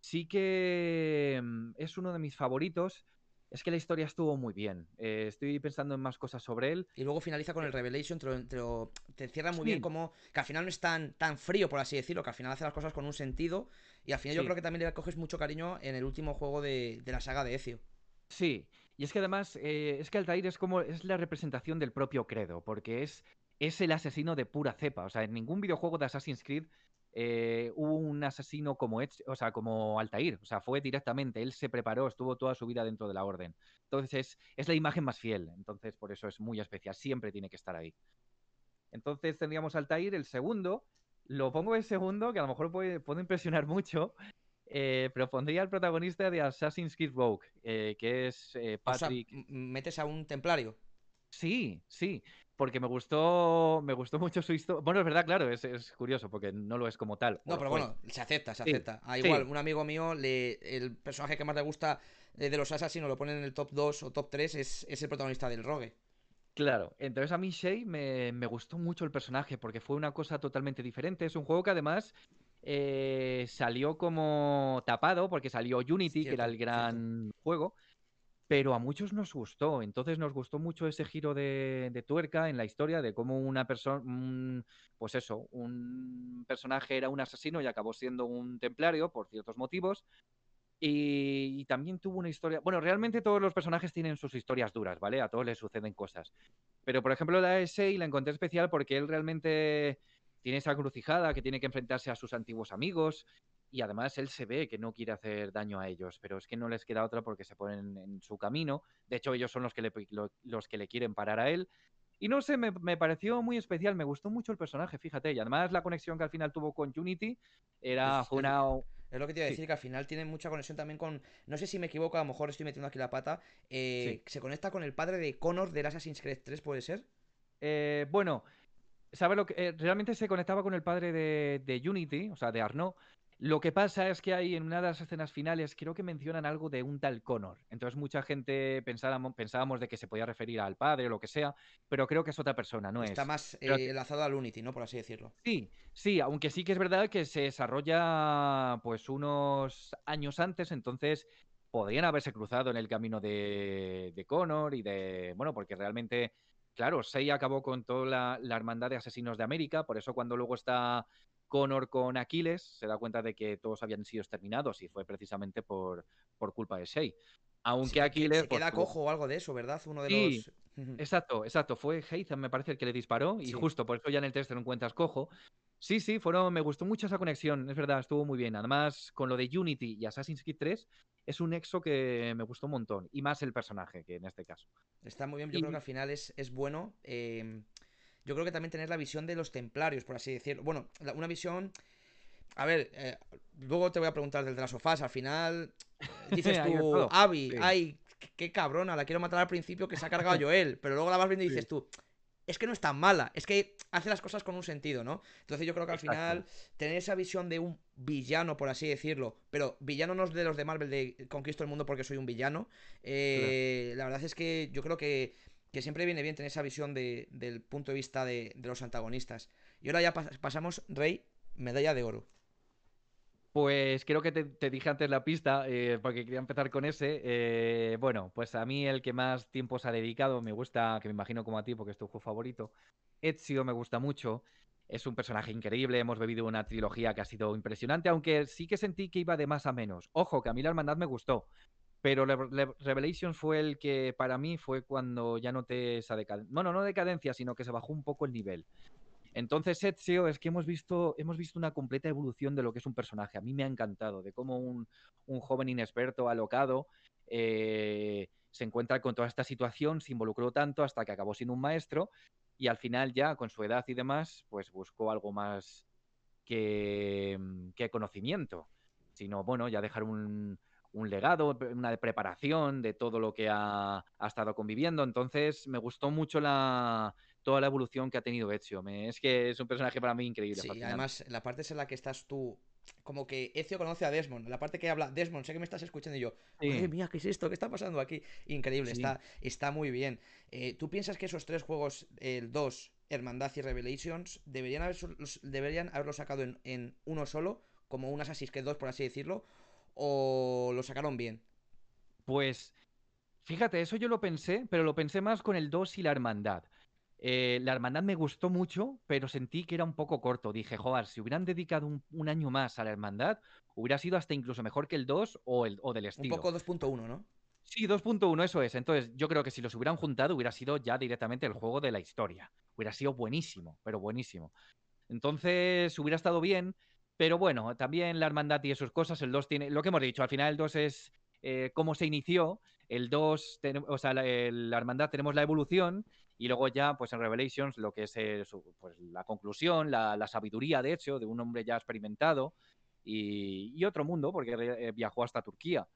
sí que mm, es uno de mis favoritos. Es que la historia estuvo muy bien. Eh, estoy pensando en más cosas sobre él. Y luego finaliza con el Revelation, te, cierra muy bien como que al final no es tan, tan frío, por así decirlo, que al final hace las cosas con un sentido y al final yo creo que también le coges mucho cariño en el último juego de, la saga de Ezio. Sí, y es que además, eh, es que Altair es como, es la representación del propio credo, porque es, es el asesino de pura cepa. O sea, en ningún videojuego de Assassin's Creed eh, hubo un asesino como, o sea, como Altair. O sea, fue directamente, él se preparó, estuvo toda su vida dentro de la orden. Entonces, es la imagen más fiel. Entonces, por eso es muy especial. Siempre tiene que estar ahí. Entonces tendríamos Altair, el segundo, lo pongo en segundo, que a lo mejor puede, impresionar mucho, eh, pero pondría al protagonista de Assassin's Creed Rogue, eh, que es eh, Patrick. O sea, ¿Metes a un templario? Sí, sí, porque me gustó, me gustó mucho su historia. Bueno, es verdad, claro, es, curioso, porque no lo es como tal. No, pero bueno, se acepta, se acepta. Ah, igual, un amigo mío, le, el personaje que más le gusta de los Assassins, lo pone en el top 2 o top 3, es, es el protagonista del Rogue. Claro, entonces a mí Shay me, gustó mucho el personaje porque fue una cosa totalmente diferente. Es un juego que además eh, salió como tapado porque salió Unity, que era el gran juego, pero a muchos nos gustó. Entonces nos gustó mucho ese giro de, tuerca en la historia de cómo una persona, pues eso, un personaje era un asesino y acabó siendo un templario por ciertos motivos. Y, también tuvo una historia. Bueno, realmente todos los personajes tienen sus historias duras, ¿vale? A todos les suceden cosas. Pero, por ejemplo, la de la encontré especial porque él realmente tiene esa crucijada que tiene que enfrentarse a sus antiguos amigos. Y además él se ve que no quiere hacer daño a ellos, pero es que no les queda otra porque se ponen en su camino. De hecho, ellos son los que le, los que le quieren parar a él. Y no sé, me, pareció muy especial, me gustó mucho el personaje, fíjate. Y además la conexión que al final tuvo con Unity era, una, es lo que te iba a decir, que al final tiene mucha conexión también con. No sé si me equivoco, a lo mejor estoy metiendo aquí la pata. Eh, se conecta con el padre de Connor del Assassin's Creed 3, ¿puede ser? Eh, bueno, ¿sabes lo que.? Eh, realmente se conectaba con el padre de, de Unity, o sea, de Arnaud. Lo que pasa es que hay en una de las escenas finales, creo que mencionan algo de un tal Connor. Entonces mucha gente pensábamos, pensábamos de que se podía referir al padre o lo que sea, pero creo que es otra persona, ¿no Está más eh, enlazado al Unity, ¿no? Por así decirlo. Sí, sí, aunque sí que es verdad que se desarrolla pues unos años antes, entonces podrían haberse cruzado en el camino de, de Connor y de, bueno, porque realmente claro, Sei acabó con toda la, la, hermandad de asesinos de América, por eso cuando luego está Connor con Aquiles se da cuenta de que todos habían sido exterminados y fue precisamente por, por culpa de Shea. Aunque Aquiles. Se queda pues, cojo o algo de eso, ¿verdad? Uno de los. Exacto, exacto. Fue Heizan, me parece, el que le disparó. Y justo por eso ya en el test te lo encuentras cojo. Sí, sí, fueron, me gustó mucho esa conexión, es verdad, estuvo muy bien. Además, con lo de Unity y Assassin's Creed 3, es un nexo que me gustó un montón. Y más el personaje, que en este caso. Está muy bien, yo creo que al final es, es bueno. Eh, yo creo que también tener la visión de los templarios, por así decirlo. Bueno, una visión... A ver, eh, luego te voy a preguntar del de las sofás. Al final, dices tú, Abby, ay, qué cabrona, la quiero matar al principio que se ha cargado Joel. Pero luego la vas viendo y dices tú, es que no es tan mala, es que hace las cosas con un sentido, ¿no? Entonces yo creo que al final tener esa visión de un villano, por así decirlo, pero villano no es de los de Marvel de conquisto el mundo porque soy un villano, eh, la verdad es que yo creo que que siempre viene bien tener esa visión del punto de vista de, los antagonistas. Y ahora ya pasamos, Rey, medalla de oro. Pues creo que te, dije antes la pista, eh, porque quería empezar con ese. Eh, bueno, pues a mí el que más tiempo se ha dedicado, me gusta, que me imagino como a ti, porque es tu juego favorito. Ezio me gusta mucho. Es un personaje increíble, hemos bebido una trilogía que ha sido impresionante, aunque sí que sentí que iba de más a menos. Ojo, que a mí la hermandad me gustó, pero Revelations fue el que para mí fue cuando ya noté esa decadencia. Bueno, no decadencia, sino que se bajó un poco el nivel. Entonces, Ezio es que hemos visto, hemos visto una completa evolución de lo que es un personaje. A mí me ha encantado, de cómo un, joven inexperto, alocado, eh, se encuentra con toda esta situación, se involucró tanto hasta que acabó siendo un maestro y al final ya, con su edad y demás, pues buscó algo más que, que conocimiento, sino, bueno, ya dejar un, un legado, una preparación de todo lo que ha, ha, estado conviviendo. Entonces, me gustó mucho la, toda la evolución que ha tenido Ezio. es que es un personaje para mí increíble. Sí, además, la parte es en la que estás tú. Como que Ezio conoce a Desmond. La parte que habla Desmond, sé que me estás escuchando y yo, madre mía, ¿qué es esto? ¿Qué está pasando aquí? Increíble, está, está muy bien. Eh, ¿Tú piensas que esos tres juegos, el 2, Hermandad y Revelations, deberían, haber, deberían haberlo sacado en, en uno solo, como un Assassin's Creed 2, por así decirlo? ¿O lo sacaron bien? Pues Fíjate, eso yo lo pensé, pero lo pensé más con el 2 y la hermandad. Eh, la hermandad me gustó mucho, pero sentí que era un poco corto. Dije, joder, si hubieran dedicado un, año más a la hermandad, hubiera sido hasta incluso mejor que el 2 o, el, o del estilo. Un poco 2.1, ¿no? Sí, 2.1, eso es. Entonces, yo creo que si los hubieran juntado, hubiera sido ya directamente el juego de la historia. Hubiera sido buenísimo, pero buenísimo. Entonces, hubiera estado bien, pero bueno, también la hermandad y sus cosas, el 2 tiene. Lo que hemos dicho, al final el 2 es eh, cómo se inició. El 2, o sea, la, la hermandad tenemos la evolución y luego ya, pues en Revelations, lo que es eh, pues, la conclusión, la, sabiduría, de hecho, de un hombre ya experimentado y, otro mundo, porque eh, viajó hasta Turquía.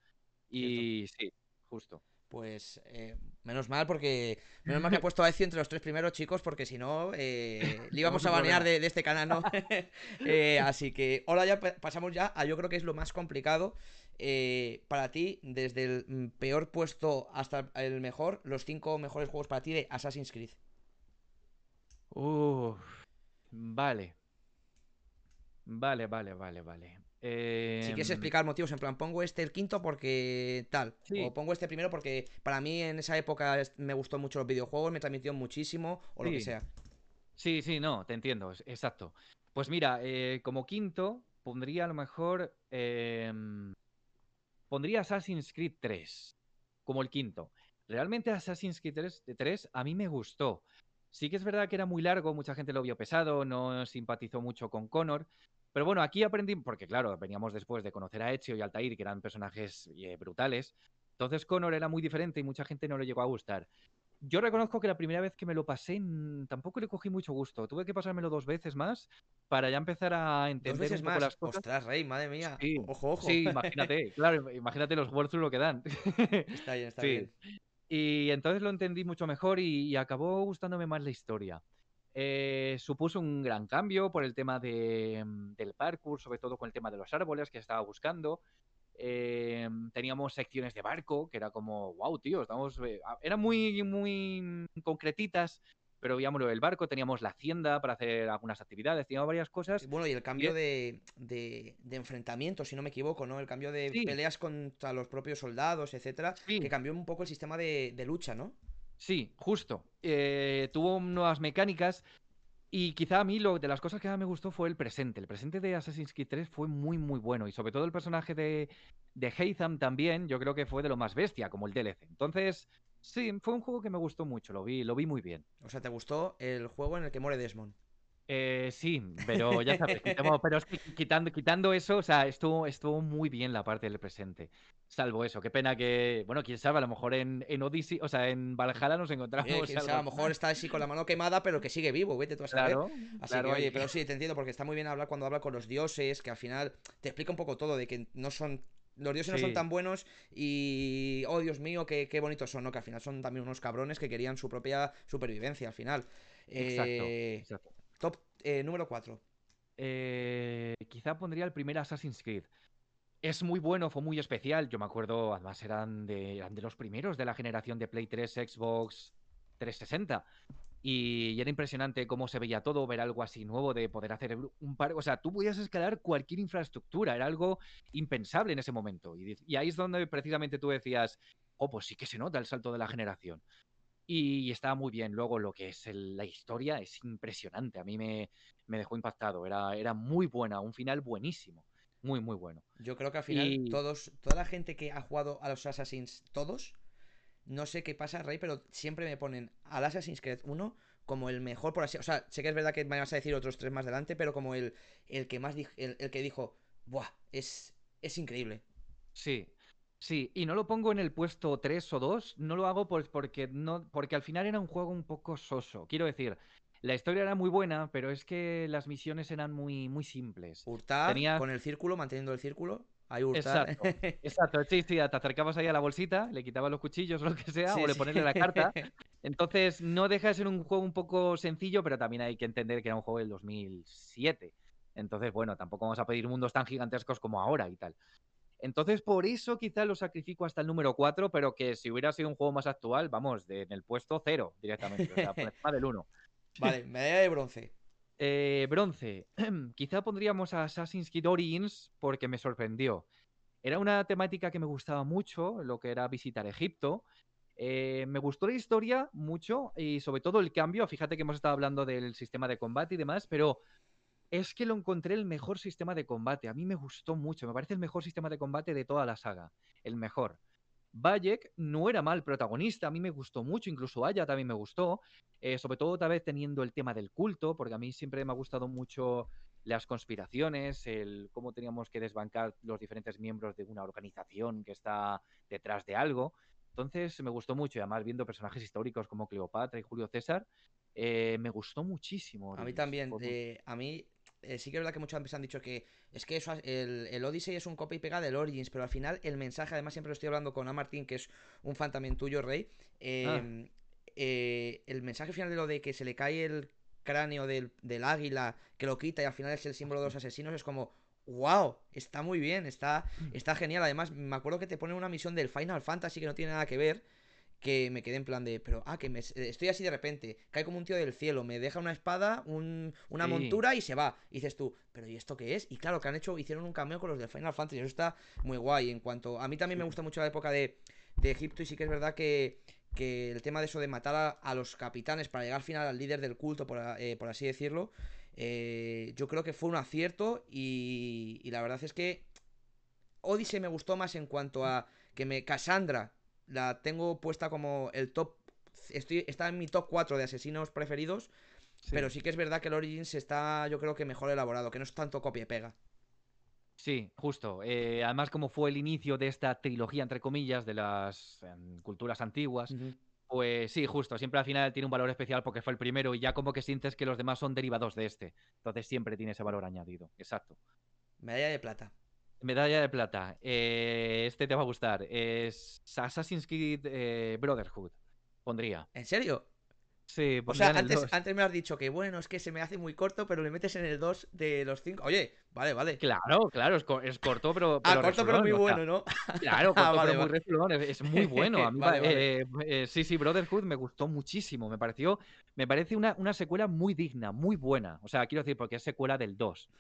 Y sí, justo. Pues eh, menos mal, porque menos mal que ha puesto a Ezio entre los tres primeros chicos, porque si no, le íbamos a banear de, este canal, ¿no? así que ahora ya pasamos ya a yo creo que es lo más complicado, eh, para ti, desde el mm, peor puesto hasta el mejor, los cinco mejores juegos para ti de Assassin's Creed. vale. Vale, vale, vale, vale. Si quieres em, explicar motivos, en plan, pongo este el quinto porque tal. O pongo este primero porque para mí en esa época me gustó mucho los videojuegos, me transmitió muchísimo, o lo que sea. Sí, sí, no, te entiendo, exacto. Pues mira, eh, como quinto, pondría a lo mejor. Em, pondría Assassin's Creed 3 como el quinto. Realmente Assassin's Creed 3, a mí me gustó. Sí que es verdad que era muy largo, mucha gente lo vio pesado, no simpatizó mucho con Connor. Pero bueno, aquí aprendí, porque claro, veníamos después de conocer a Ezio y Altair, que eran personajes eh, brutales. Entonces Connor era muy diferente y mucha gente no le llegó a gustar. Yo reconozco que la primera vez que me lo pasé tampoco le cogí mucho gusto. Tuve que pasármelo dos veces más para ya empezar a entender un poco las cosas. Ostras, Rey, madre mía. ojo, ojo. Sí, imagínate, claro, imagínate los walkthrough lo que dan. Está bien, está bien. Y entonces lo entendí mucho mejor y, acabó gustándome más la historia. Eh, supuso un gran cambio por el tema de, del parkour, sobre todo con el tema de los árboles que estaba buscando. Eh, teníamos secciones de barco, que era como, wow, tío, estamos. Eh, eran muy, muy concretitas, pero veíamos el barco, teníamos la hacienda para hacer algunas actividades, teníamos varias cosas. Bueno, y el cambio de, de, enfrentamiento, si no me equivoco, ¿no? El cambio de peleas contra los propios soldados, etcétera, que cambió un poco el sistema de, lucha, ¿no? Sí, justo. Eh, tuvo nuevas mecánicas. Y quizá a mí lo de las cosas que más me gustó fue el presente. El presente de Assassin's Creed 3 fue muy, muy bueno. Y sobre todo el personaje de, de Haytham también, yo creo que fue de lo más bestia, como el DLC. Entonces, sí, fue un juego que me gustó mucho, lo vi, lo vi muy bien. O sea, ¿te gustó el juego en el que muere Desmond? Eh, sí, pero ya sabes, pero es que quitando, quitando eso, o sea, estuvo, estuvo muy bien la parte del presente. Salvo eso, qué pena que, bueno, quién sabe, a lo mejor en, en Odyssey, o sea, en Valhalla nos encontramos. a lo mejor está así con la mano quemada, pero que sigue vivo, vete tú a saber. Claro, así que, oye, pero sí, te entiendo, porque está muy bien hablar cuando habla con los dioses, que al final te explica un poco todo, de que no son los dioses no son tan buenos y, oh Dios mío, qué, qué, bonitos son, ¿no? Que al final son también unos cabrones que querían su propia supervivencia al final. Exacto, eh, exacto. Top eh, número 4. Eh, quizá pondría el primer Assassin's Creed. Es muy bueno, fue muy especial. Yo me acuerdo, además eran de, eran de los primeros de la generación de Play 3, Xbox 360. Y, era impresionante cómo se veía todo, ver algo así nuevo, de poder hacer un par. O sea, tú podías escalar cualquier infraestructura, era algo impensable en ese momento. Y, y ahí es donde precisamente tú decías, oh, pues sí que se nota el salto de la generación. Y, estaba muy bien. Luego, lo que es la historia es impresionante. A mí me, me dejó impactado. Era, era muy buena, un final buenísimo. Muy, muy bueno. Yo creo que al final, todos, toda la gente que ha jugado a los Assassins, todos, no sé qué pasa, Rey, pero siempre me ponen al Assassin's Creed 1 como el mejor, por así. O sea, sé que es verdad que me vas a decir otros tres más adelante, pero como el, el que más. el, el, que dijo, ¡buah! Es, es increíble. Sí. Sí, y no lo pongo en el puesto 3 o 2, no lo hago porque, no, porque al final era un juego un poco soso. Quiero decir, la historia era muy buena, pero es que las misiones eran muy, muy simples. Hurtar con el círculo, manteniendo el círculo. Exacto, exacto. Sí, sí, te acercabas ahí a la bolsita, le quitabas los cuchillos o lo que sea, o le pones la carta. Entonces, no deja de ser un juego un poco sencillo, pero también hay que entender que era un juego del 2007. Entonces, bueno, tampoco vamos a pedir mundos tan gigantescos como ahora y tal. Entonces, por eso quizá lo sacrifico hasta el número 4, pero que si hubiera sido un juego más actual, vamos, en el puesto 0 directamente, o sea, por encima del 1. Vale, medalla de bronce. Eh, bronce. Quizá pondríamos a Assassin's Creed Origins porque me sorprendió. Era una temática que me gustaba mucho, lo que era visitar Egipto. Eh, me gustó la historia mucho y sobre todo el cambio. Fíjate que hemos estado hablando del sistema de combate y demás, pero es que lo encontré el mejor sistema de combate. A mí me gustó mucho. Me parece el mejor sistema de combate de toda la saga. El mejor. Bayek no era mal protagonista, a mí me gustó mucho, incluso Aya también me gustó, eh, sobre todo tal vez teniendo el tema del culto, porque a mí siempre me ha gustado mucho las conspiraciones, el cómo teníamos que desbancar los diferentes miembros de una organización que está detrás de algo. Entonces me gustó mucho, y además viendo personajes históricos como Cleopatra y Julio César, eh, me gustó muchísimo. A mí también, a mí eh, sí que es verdad que muchas veces han dicho que es que eso, el, el, Odyssey es un copia y pega del Origins, pero al final el mensaje, además siempre lo estoy hablando con A. Martín, que es un fan también tuyo, Rey. Ah. Em, eh, el mensaje final de lo de que se le cae el cráneo del, águila, que lo quita y al final es el símbolo de los asesinos, es como, wow, está muy bien, está, mm. está genial. Además, me acuerdo que te ponen una misión del Final Fantasy que no tiene nada que ver que me quedé en plan de, pero, ah, que me, estoy así de repente, cae como un tío del cielo, me deja una espada, una montura y se va. Y dices tú, pero ¿y esto qué es? Y claro, que han hecho, hicieron un cameo con los de Final Fantasy, eso está muy guay. En cuanto, a mí también me gusta mucho la época de, Egipto y sí que es verdad que, que el tema de eso de matar a, los capitanes para llegar al final al líder del culto, por, eh, así decirlo, eh, yo creo que fue un acierto y, y la verdad es que Odyssey me gustó más en cuanto a que me Cassandra la tengo puesta como el top. Estoy, está en mi top 4 de asesinos preferidos. Pero sí que es verdad que el Origins está, yo creo que mejor elaborado, que no es tanto copia y pega. Sí, justo. Eh, además, como fue el inicio de esta trilogía, entre comillas, de las em, culturas antiguas, pues sí, justo. Siempre al final tiene un valor especial porque fue el primero y ya como que sientes que los demás son derivados de este. Entonces siempre tiene ese valor añadido. Exacto. Medalla de plata. Medalla de plata. Eh, este te va a gustar. Es Assassin's Creed eh, Brotherhood. Pondría. ¿En serio? Sí, o sea, antes, antes me has dicho que bueno, es que se me hace muy corto, pero le metes en el 2 de los 5. Oye, vale, vale. Claro, claro, es, corto, pero. ah, corto, pero muy bueno, ¿no? Claro, corto, ah, pero muy refilón. Es, muy bueno. A mí, eh, sí, sí, Brotherhood me gustó muchísimo. Me pareció. Me parece una, una secuela muy digna, muy buena. O sea, quiero decir, porque es secuela del 2.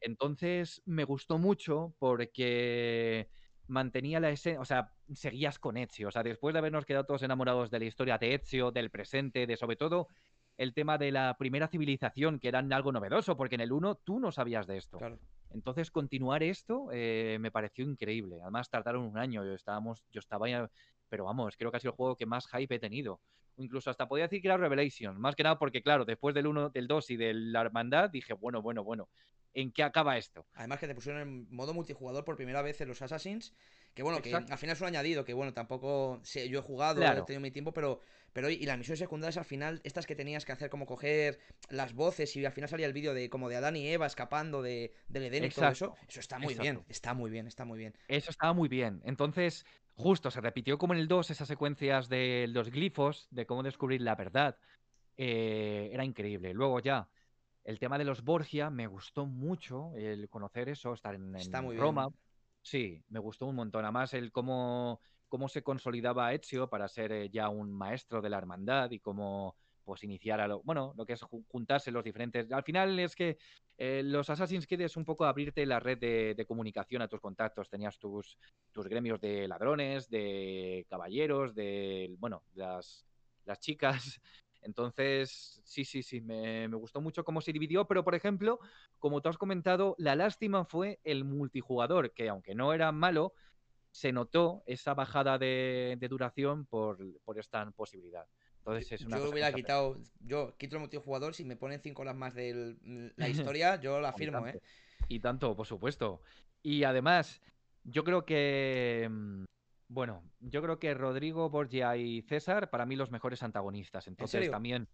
Entonces me gustó mucho porque mantenía la esencia, o sea, seguías con Ezio, o sea, después de habernos quedado todos enamorados de la historia de Ezio, del presente, de sobre todo el tema de la primera civilización, que era algo novedoso, porque en el 1 tú no sabías de esto. Entonces, continuar esto eh, me pareció increíble. Además, tardaron un año. Yo, estábamos, yo estaba, pero vamos, creo que ha sido el juego que más hype he tenido incluso hasta podía decir que era Revelation, más que nada porque, claro, después del 1, del 2 y de la hermandad, dije, bueno, bueno, bueno, ¿en qué acaba esto? Además que te pusieron en modo multijugador por primera vez en los Assassins, que bueno, que al final es un añadido, que bueno, tampoco sé, yo he jugado, he tenido mi tiempo, pero, pero y las misiones secundarias al final, estas que tenías que hacer como coger las voces y al final salía el vídeo de como de Adán y Eva escapando de, del Edén y todo eso, eso está muy bien, está muy bien, está muy bien. Eso estaba muy bien. Entonces, justo se repitió como en el 2 esas secuencias de los glifos, de cómo descubrir la verdad. Eh, era increíble. Luego ya, el tema de los Borgia, me gustó mucho el conocer eso, estar en, Roma. Sí, me gustó un montón. Además, el cómo, cómo se consolidaba Ezio para ser eh, ya un maestro de la hermandad y cómo pues iniciar a lo, bueno, lo que es juntarse los diferentes. Al final es que eh, los Assassin's Creed es un poco abrirte la red de, comunicación a tus contactos. Tenías tus, tus gremios de ladrones, de caballeros, de, bueno, las, las chicas. Entonces, sí, sí, sí, me, me, gustó mucho cómo se dividió, pero por ejemplo, como tú has comentado, la lástima fue el multijugador, que aunque no era malo, se notó esa bajada de, duración por, esta posibilidad. Entonces es una yo hubiera quitado, yo quito el multijugador, si me ponen cinco horas más de la historia, yo la firmo, ¿eh? Y tanto, por supuesto. Y además, yo creo que mm, bueno, yo creo que Rodrigo, Borgia y César, para mí los mejores antagonistas. Entonces también.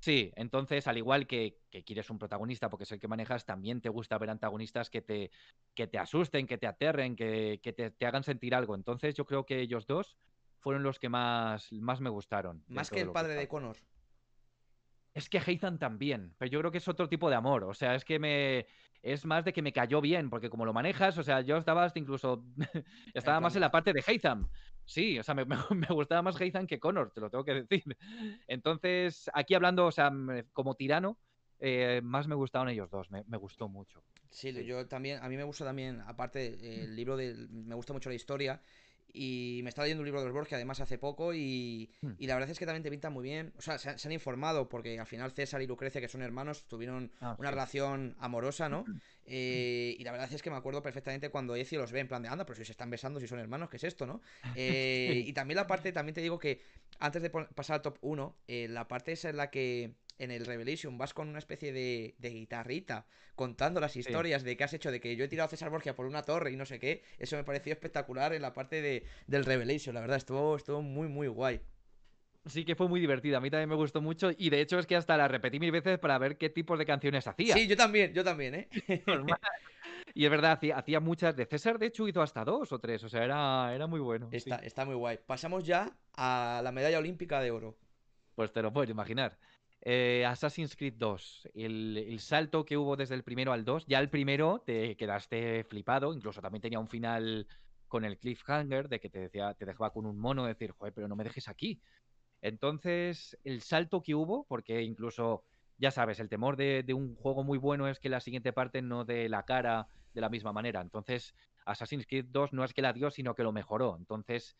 Sí, entonces, al igual que, quieres un protagonista porque es el que manejas, también te gusta ver antagonistas que te, que te asusten, que te aterren, que, te, hagan sentir algo. Entonces, yo creo que ellos dos fueron los que más, más me gustaron. Más que el padre de Connor. Es que Heizan también, pero yo creo que es otro tipo de amor. O sea, es que me. Es más de que me cayó bien, porque como lo manejas, o sea, yo estaba hasta incluso. estaba más en la parte de Heizan. Sí, o sea, me, gustaba más Heizan que Connor, te lo tengo que decir. Entonces, aquí hablando, o sea, como tirano, eh, más me gustaron ellos dos, me, gustó mucho. Sí, yo también, a mí me gusta también, aparte, el libro de. Me gusta mucho la historia y me estaba leyendo un libro de los Borges, además, hace poco. Y, hmm. y, la verdad es que también te pinta muy bien. O sea, se, han informado, porque al final César y Lucrecia, que son hermanos, tuvieron ah, una relación amorosa, ¿no? Eh, y la verdad es que me acuerdo perfectamente cuando Ezio los ve en plan de anda, pero si se están besando, si son hermanos, ¿qué es esto, no? Eh, y también la parte, también te digo que antes de pasar al top 1, eh, la parte esa en la que en el Revelation vas con una especie de, guitarrita contando las historias de qué has hecho, de que yo he tirado a César Borgia por una torre y no sé qué, eso me pareció espectacular en la parte de, del Revelation, la verdad, estuvo, estuvo muy, muy guay. Sí, que fue muy divertida. A mí también me gustó mucho. Y de hecho es que hasta la repetí mil veces para ver qué tipos de canciones hacía. Sí, yo también, yo también, ¿eh? y es verdad, hacía, muchas. De César, de hecho, hizo hasta dos o tres. O sea, era, era muy bueno. Está, está muy guay. Pasamos ya a la medalla olímpica de oro. Pues te lo puedes imaginar. Eh, Assassin's Creed 2, el, salto que hubo desde el primero al 2, ya el primero te quedaste flipado, incluso también tenía un final con el cliffhanger de que te decía, te dejaba con un mono, decir, joder, pero no me dejes aquí. Entonces, el salto que hubo, porque incluso, ya sabes, el temor de, un juego muy bueno es que la siguiente parte no dé la cara de la misma manera. Entonces, Assassin's Creed 2 no es que la dio, sino que lo mejoró. Entonces,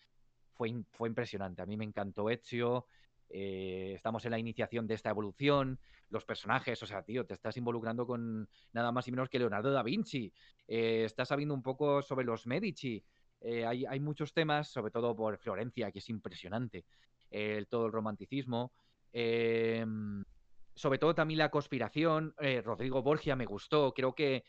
fue, fue impresionante. A mí me encantó Ezio, eh, estamos en la iniciación de esta evolución, los personajes, o sea, tío, te estás involucrando con nada más y menos que Leonardo da Vinci, eh, estás sabiendo un poco sobre los Medici, eh, hay, muchos temas, sobre todo por Florencia, que es impresionante, todo el romanticismo, sobre todo también la conspiración, Rodrigo Borgia me gustó, creo que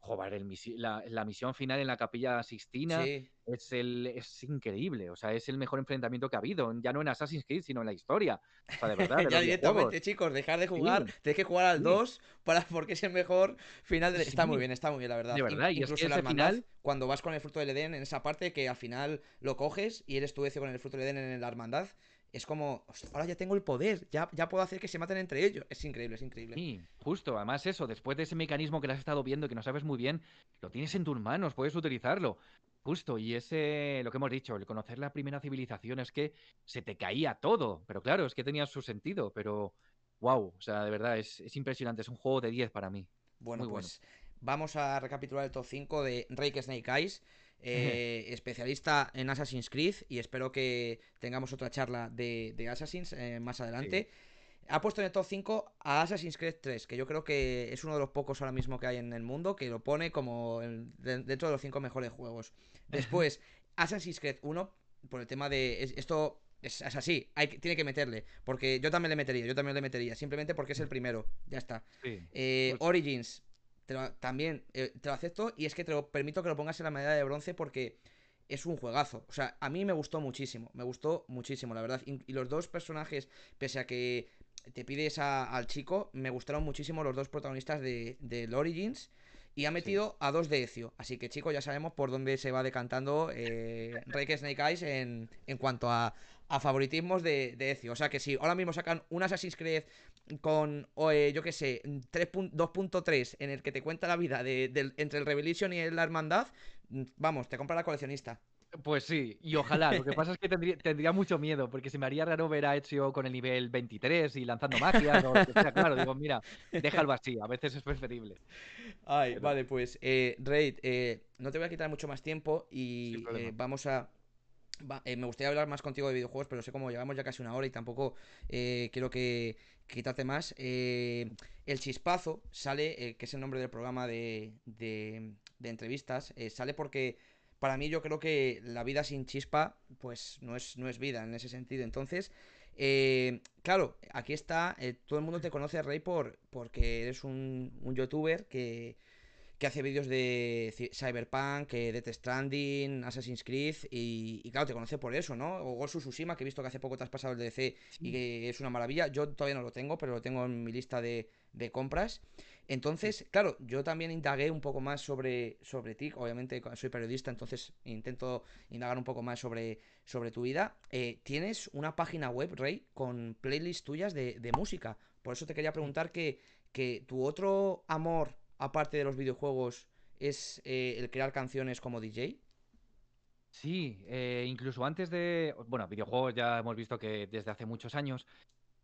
joder, el la, misión final en la Capilla Sixtina es, el, es increíble. O sea, es el mejor enfrentamiento que ha habido. Ya no en Assassin's Creed, sino en la historia. O sea, de verdad. ya directamente, chicos, dejar de jugar. Sí. que jugar al 2 para, porque es el mejor final. Está muy bien, está muy bien, la verdad. De verdad, y Incluso es que final... cuando vas con el fruto del Edén, en esa parte que al final lo coges y eres tú ese con el fruto del Edén en la hermandad es como, ahora ya tengo el poder, ya, ya puedo hacer que se maten entre ellos. Es increíble, es increíble. Sí, justo, además eso, después de ese mecanismo que le has estado viendo y que no sabes muy bien, lo tienes en tus manos, puedes utilizarlo. Justo, y ese, lo que hemos dicho, el conocer la primera civilización es que se te caía todo, pero claro, es que tenía su sentido, pero wow, o sea, de verdad, es, impresionante, es un juego de 10 para mí. Bueno, pues vamos a recapitular el top 5 de Rake Snake Eyes. Eh, especialista en Assassin's Creed y espero que tengamos otra charla de, de Assassin's eh, más adelante. Ha puesto en el top 5 a Assassin's Creed 3, que yo creo que es uno de los pocos ahora mismo que hay en el mundo, que lo pone como dentro de los 5 mejores juegos. Después, Assassin's Creed 1, por el tema de... esto es, así, hay, tiene que meterle. Porque yo también le metería, yo también le metería. Simplemente porque es el primero. Ya está. Eh, también eh, te lo acepto y es que te lo permito que lo pongas en la medalla de bronce porque es un juegazo. O sea, a mí me gustó muchísimo, me gustó muchísimo, la verdad. Y, los dos personajes, pese a que te pides al chico, me gustaron muchísimo los dos protagonistas de, de Origins. Y ha metido a dos de Ezio. Así que, chicos, ya sabemos por dónde se va decantando eh, Reike Snake Eyes en, en cuanto a, a favoritismos de, de, Ezio. O sea que si ahora mismo sacan un Assassin's Creed con, eh, yo qué sé, 2.3 en el que te cuenta la vida de, entre el Revelation y la Hermandad, mm, vamos, te compra la coleccionista. Pues sí, y ojalá. Lo que pasa es que tendría, mucho miedo, porque se me haría raro ver a Ezio con el nivel 23 y lanzando magia. O claro, digo, mira, déjalo así, a veces es preferible. Ay, vale, pues, eh, Raid, eh, no te voy a quitar mucho más tiempo y eh, vamos a. Eh, me gustaría hablar más contigo de videojuegos, pero sé cómo llevamos ya casi una hora y tampoco quiero que quitarte más. el chispazo sale, que es el nombre del programa de, de entrevistas, sale porque para mí yo creo que la vida sin chispa, pues no es, no es vida en ese sentido. Entonces, eh, claro, aquí está, eh, todo el mundo te conoce, Rey, por, porque eres un, youtuber que, que hace vídeos de Cyberpunk, de Death Stranding, Assassin's Creed, y, claro, te conoce por eso, ¿no? O Ghost Tsushima, que he visto que hace poco te has pasado el DC y que es una maravilla. Yo todavía no lo tengo, pero lo tengo en mi lista de, de compras. Entonces, claro, yo también indagué un poco más sobre, sobre ti. Obviamente soy periodista, entonces intento indagar un poco más sobre, sobre tu vida. Eh, tienes una página web, Rey, con playlists tuyas de, música. Por eso te quería preguntar que, que tu otro amor, aparte de los videojuegos, es eh, el crear canciones como DJ. Sí, eh, incluso antes de, bueno, videojuegos ya hemos visto que desde hace muchos años,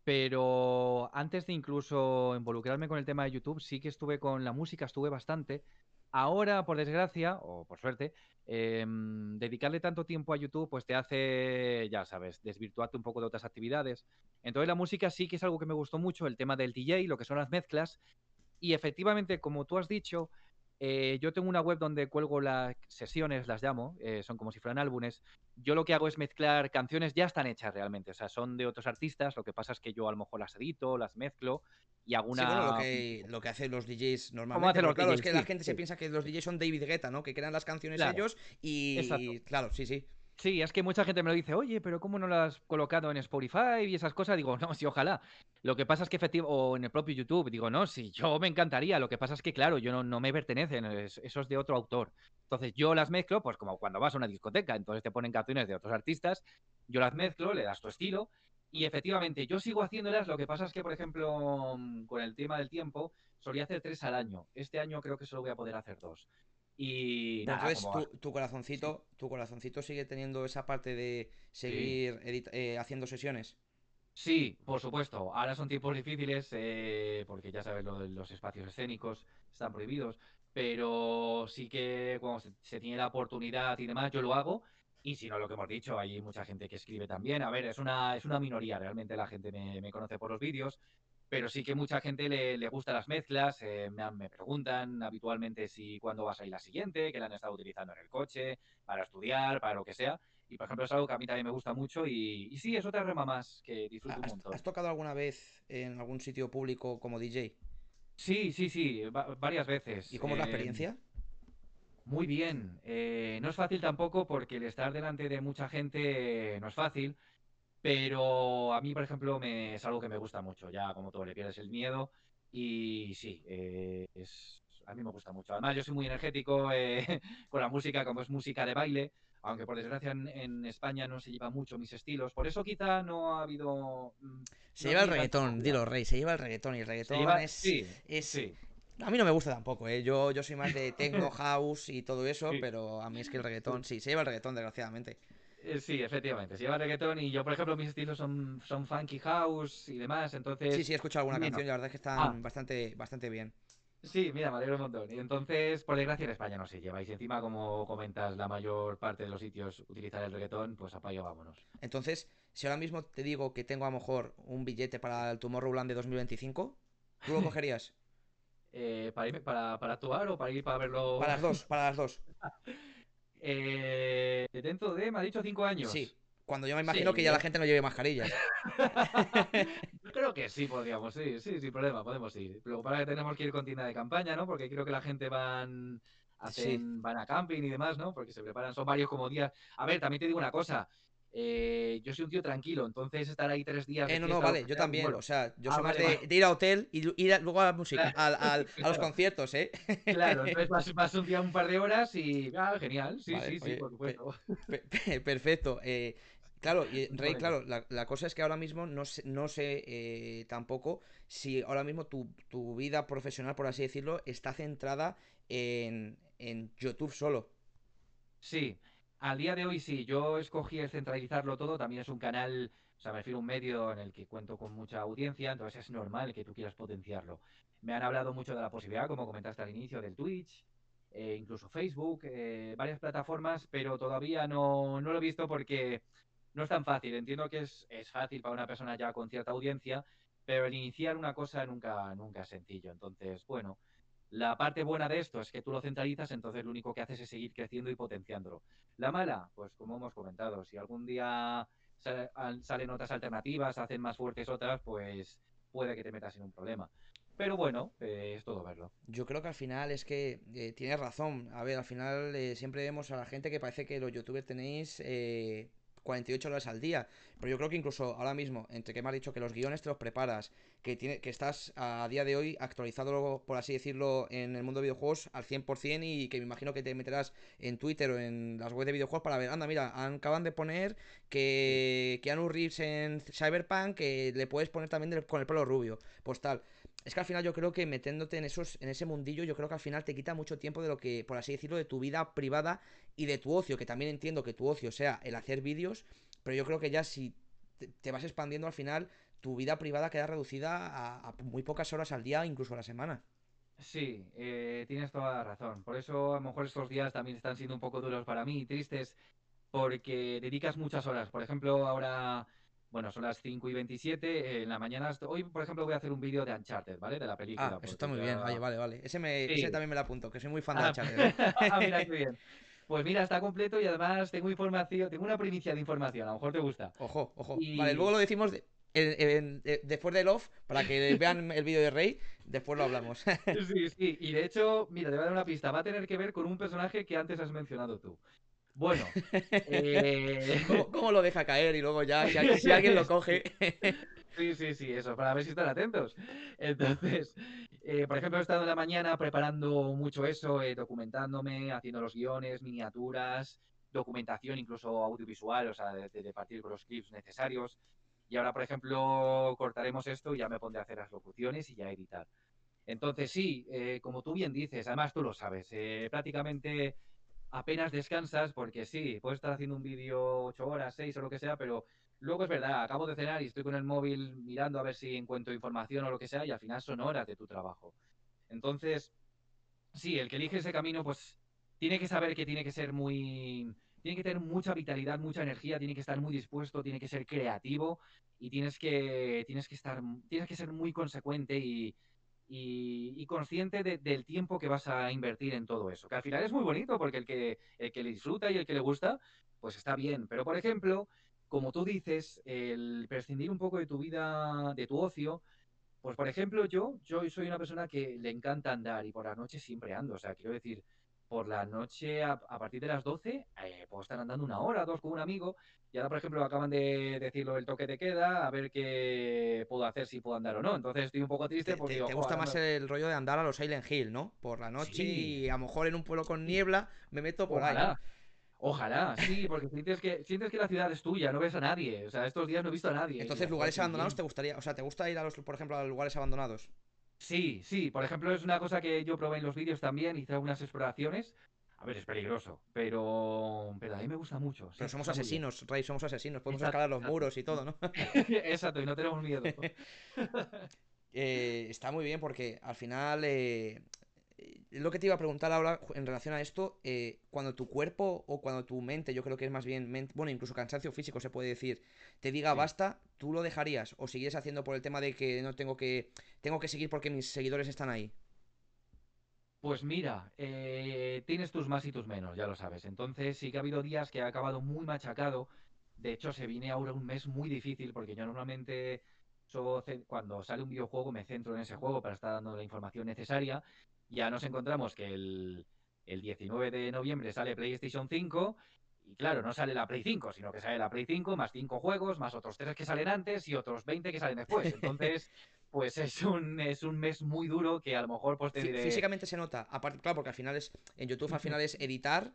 pero antes de incluso involucrarme con el tema de YouTube, sí que estuve con la música, estuve bastante. Ahora, por desgracia, o por suerte, em, dedicarle tanto tiempo a YouTube, pues te hace, ya sabes, desvirtuarte un poco de otras actividades. Entonces la música sí que es algo que me gustó mucho, el tema del DJ, lo que son las mezclas. Y efectivamente, como tú has dicho, eh, yo tengo una web donde cuelgo las sesiones, las llamo, eh, son como si fueran álbumes. Yo lo que hago es mezclar canciones, ya están hechas realmente, o sea, son de otros artistas, lo que pasa es que yo a lo mejor las edito, las mezclo y hago una... Sí, bueno, lo que, lo que hacen los DJs normalmente. Los claro, es que la gente se piensa que los DJs son David Guetta, ¿no? Que crean las canciones ellos y... Claro, sí, sí. Sí, es que mucha gente me lo dice, oye, pero ¿cómo no lo has colocado en Spotify y esas cosas? Digo, no, sí, ojalá. Lo que pasa es que efectivamente, o en el propio YouTube, digo, no, sí, yo me encantaría. Lo que pasa es que, claro, yo no, no me pertenecen, eso es de otro autor. Entonces yo las mezclo, pues como cuando vas a una discoteca, entonces te ponen canciones de otros artistas, yo las mezclo, le das tu estilo, y efectivamente yo sigo haciéndolas. Lo que pasa es que, por ejemplo, mm, con el tema del tiempo, solía hacer tres al año. Este año creo que solo voy a poder hacer dos. Y entonces tu, corazoncito, tu corazoncito sigue teniendo esa parte de seguir eh, haciendo sesiones. Sí, por supuesto. Ahora son tiempos difíciles eh, porque ya sabes, los espacios escénicos están prohibidos, pero sí que cuando se, tiene la oportunidad y demás, yo lo hago. Y si no, lo que hemos dicho, hay mucha gente que escribe también. A ver, es una, es una minoría, realmente la gente me, me conoce por los vídeos, pero sí que mucha gente le, le gusta las mezclas, eh, me, preguntan habitualmente si cuándo vas a ir la siguiente, que la han estado utilizando en el coche, para estudiar, para lo que sea. Y por ejemplo es algo que a mí también me gusta mucho y, y sí, es otra rema más que disfruto un montón. ¿Has tocado alguna vez en algún sitio público como DJ? Sí, sí, sí, varias veces. ¿Y cómo es la experiencia? Muy bien. Eh, no es fácil tampoco porque el estar delante de mucha gente no es fácil. Pero a mí, por ejemplo, me, es algo que me gusta mucho. Ya, como todo, le pierdes el miedo. Y sí, eh, es, a mí me gusta mucho. Además, yo soy muy energético eh, con la música, como es música de baile. Aunque por desgracia en, España no se lleva mucho mis estilos. Por eso quizá no ha habido. Mm, se lleva el reggaetón, dilo, Rey. Se lleva el reggaetón y el reggaetón es. Sí, sí. A mí no me gusta tampoco, ¿eh? Yo, yo soy más de techno, house y todo eso, pero a mí es que el reggaetón, sí, se lleva el reggaetón, desgraciadamente. Eh, sí, efectivamente. Se lleva reggaetón y yo, por ejemplo, mis estilos son, son funky house y demás, entonces... Sí, sí, he escuchado alguna canción y la verdad es que están ah. bastante, bastante bien. Sí, mira, me alegro un montón. Y entonces, por desgracia, en España no se lleva. Y encima, como comentas, la mayor parte de los sitios utilizar el reggaetón, pues apayo, vámonos. Entonces, si ahora mismo te digo que tengo a lo mejor un billete para el Tomorrowland de 2025, ¿tú lo cogerías? eh, ¿para, ir, para, ¿Para actuar o para ir para verlo? Para las dos, para las dos. Eh, dentro de, me ha dicho, cinco años. Sí, cuando yo me imagino que ya la gente no lleve mascarillas. yo creo que sí, podríamos, sí, sí, sin problema, podemos ir. Luego para que tenemos que ir con tienda de campaña, ¿no? Porque creo que la gente van, hacen, van a camping y demás, ¿no? Porque se preparan, son varios como días. A ver, también te digo una cosa, eh, yo soy un tío tranquilo, entonces estar ahí tres días. Eh, no, no, vale, yo también. O sea, yo ah, soy más de, ir a hotel y ir luego a la música, a, los conciertos, ¿eh? Claro, entonces vas, un día un par de horas y. Ah, genial, sí, sí, sí, por supuesto. perfecto. Eh, claro, y Rey, claro, la, cosa es que ahora mismo no sé, no sé eh, tampoco si ahora mismo tu, tu, vida profesional, por así decirlo, está centrada en, en YouTube solo. Sí, Al día de hoy sí, yo escogí el centralizarlo todo, también es un canal, o sea, me refiero a un medio en el que cuento con mucha audiencia, entonces es normal que tú quieras potenciarlo. Me han hablado mucho de la posibilidad, como comentaste al inicio, del Twitch, eh, incluso Facebook, eh, varias plataformas, pero todavía no, no, lo he visto porque no es tan fácil. Entiendo que es, es, fácil para una persona ya con cierta audiencia, pero el iniciar una cosa nunca, nunca es sencillo. Entonces, bueno, la parte buena de esto es que tú lo centralizas, entonces lo único que haces es seguir creciendo y potenciándolo. La mala, pues como hemos comentado, si algún día salen otras alternativas, hacen más fuertes otras, pues puede que te metas en un problema. Pero bueno, eh, es todo verlo. Yo creo que al final es que eh, tienes razón. A ver, al final eh, siempre vemos a la gente que parece que los youtubers tenéis 48 horas al día. Pero yo creo que incluso ahora mismo, entre que me has dicho que los guiones te los preparas, que, tiene, que estás a día de hoy actualizado, por así decirlo, en el mundo de videojuegos al 100% y que me imagino que te meterás en Twitter o en las webs de videojuegos para ver, anda, mira, acaban de poner que Keanu Reeves en Cyberpunk, que le puedes poner también con el pelo rubio. Pues tal es que al final yo creo que metiéndote en esos en ese mundillo yo creo que al final te quita mucho tiempo de lo que por así decirlo de tu vida privada y de tu ocio que también entiendo que tu ocio sea el hacer vídeos pero yo creo que ya si te vas expandiendo al final tu vida privada queda reducida a, muy pocas horas al día incluso a la semana Sí, eh, tienes toda la razón. Por eso a lo mejor estos días también están siendo un poco duros para mí y tristes porque dedicas muchas horas. Por ejemplo, ahora bueno, son las 5 y 27. En la mañana, hoy, por ejemplo, voy a hacer un vídeo de Uncharted, ¿vale? De la película. Ah, eso está muy bien. Vale, vale, vale. Ese, me, ese también me lo apunto, que soy muy fan de ah, Uncharted. ¿eh? ah, mira, qué bien. Pues mira, está completo y además tengo información, tengo una primicia de información, a lo mejor te gusta. Ojo, ojo. Vale, luego lo decimos después del off, para que vean el vídeo de Rey, después lo hablamos. sí, sí, y de hecho, mira, te voy a dar una pista, va a tener que ver con un personaje que antes has mencionado tú. Bueno, eh... ¿Cómo, lo deja caer y luego ya, si, alguien lo coge? Sí, sí, sí, eso, para ver si están atentos. Entonces, eh, por ejemplo, he estado en la mañana preparando mucho eso, eh, documentándome, haciendo los guiones, miniaturas, documentación, incluso audiovisual, o sea, de, partir con los clips necesarios. Y ahora, por ejemplo, cortaremos esto y ya me pondré a hacer las locuciones y ya editar. Entonces, sí, eh, como tú bien dices, además tú lo sabes, prácticamente apenas descansas, porque sí, puedes estar haciendo un vídeo 8 horas, 6 o lo que sea, pero luego es verdad, acabo de cenar y estoy con el móvil mirando a ver si encuentro información o lo que sea, y al final son horas de tu trabajo. Entonces, sí, el que elige ese camino, pues tiene que saber que tiene que ser muy. Tiene que tener mucha vitalidad, mucha energía, tiene que estar muy dispuesto, tiene que ser creativo y tienes que, tienes que estar, tienes que ser muy consecuente y, y, consciente del tiempo que vas a invertir en todo eso. Que al final es muy bonito porque el que, el que le disfruta y el que le gusta, pues está bien. Pero, por ejemplo, como tú dices, el prescindir un poco de tu vida, de tu ocio, pues por ejemplo, yo, yo soy una persona que le encanta andar y por la noche siempre ando. O sea, quiero decir, por la noche a, partir de las 12 eh, puedo estar andando una hora, dos con un amigo. Y ahora, por ejemplo, acaban de decirlo el toque de queda, a ver qué puedo hacer, si puedo andar o no. Entonces estoy un poco triste porque... Te, gusta más el rollo de andar a los Silent Hill, ¿no? Por la noche y a lo mejor en un pueblo con niebla me meto por ahí. Ojalá, sí, porque sientes que, sientes que la ciudad es tuya, no ves a nadie. O sea, estos días no he visto a nadie. Entonces, lugares abandonados te gustaría, o sea, ¿te gusta ir a los, por ejemplo, a los lugares abandonados? Sí, sí, por ejemplo, es una cosa que yo probé en los vídeos también, hice algunas exploraciones. A ver, es peligroso, pero, pero a mí me gusta mucho. Pero somos asesinos, Rey, somos asesinos, podemos escalar los muros y todo, ¿no? exacto, y no tenemos miedo. Eh, está muy bien porque al final eh, lo que te iba a preguntar ahora en relación a esto, eh, cuando tu cuerpo o cuando tu mente, yo creo que es más bien, mente, bueno, incluso cansancio físico se puede decir, te diga basta, ¿tú lo dejarías o sigues haciendo por el tema de que no tengo que, tengo que seguir porque mis seguidores están ahí? Pues mira, eh, tienes tus más y tus menos, ya lo sabes. Entonces sí que ha habido días que ha acabado muy machacado. De hecho, se viene ahora un mes muy difícil porque yo normalmente cuando sale un videojuego me centro en ese juego para estar dando la información necesaria ya nos encontramos que el, 19 de noviembre sale PlayStation 5 y claro, no sale la Play 5, sino que sale la Play 5 más 5 juegos, más otros 3 que salen antes y otros 20 que salen después. Entonces, pues es un, es un mes muy duro que a lo mejor pues Físicamente se nota, aparte, claro, porque al final es, en YouTube al final es editar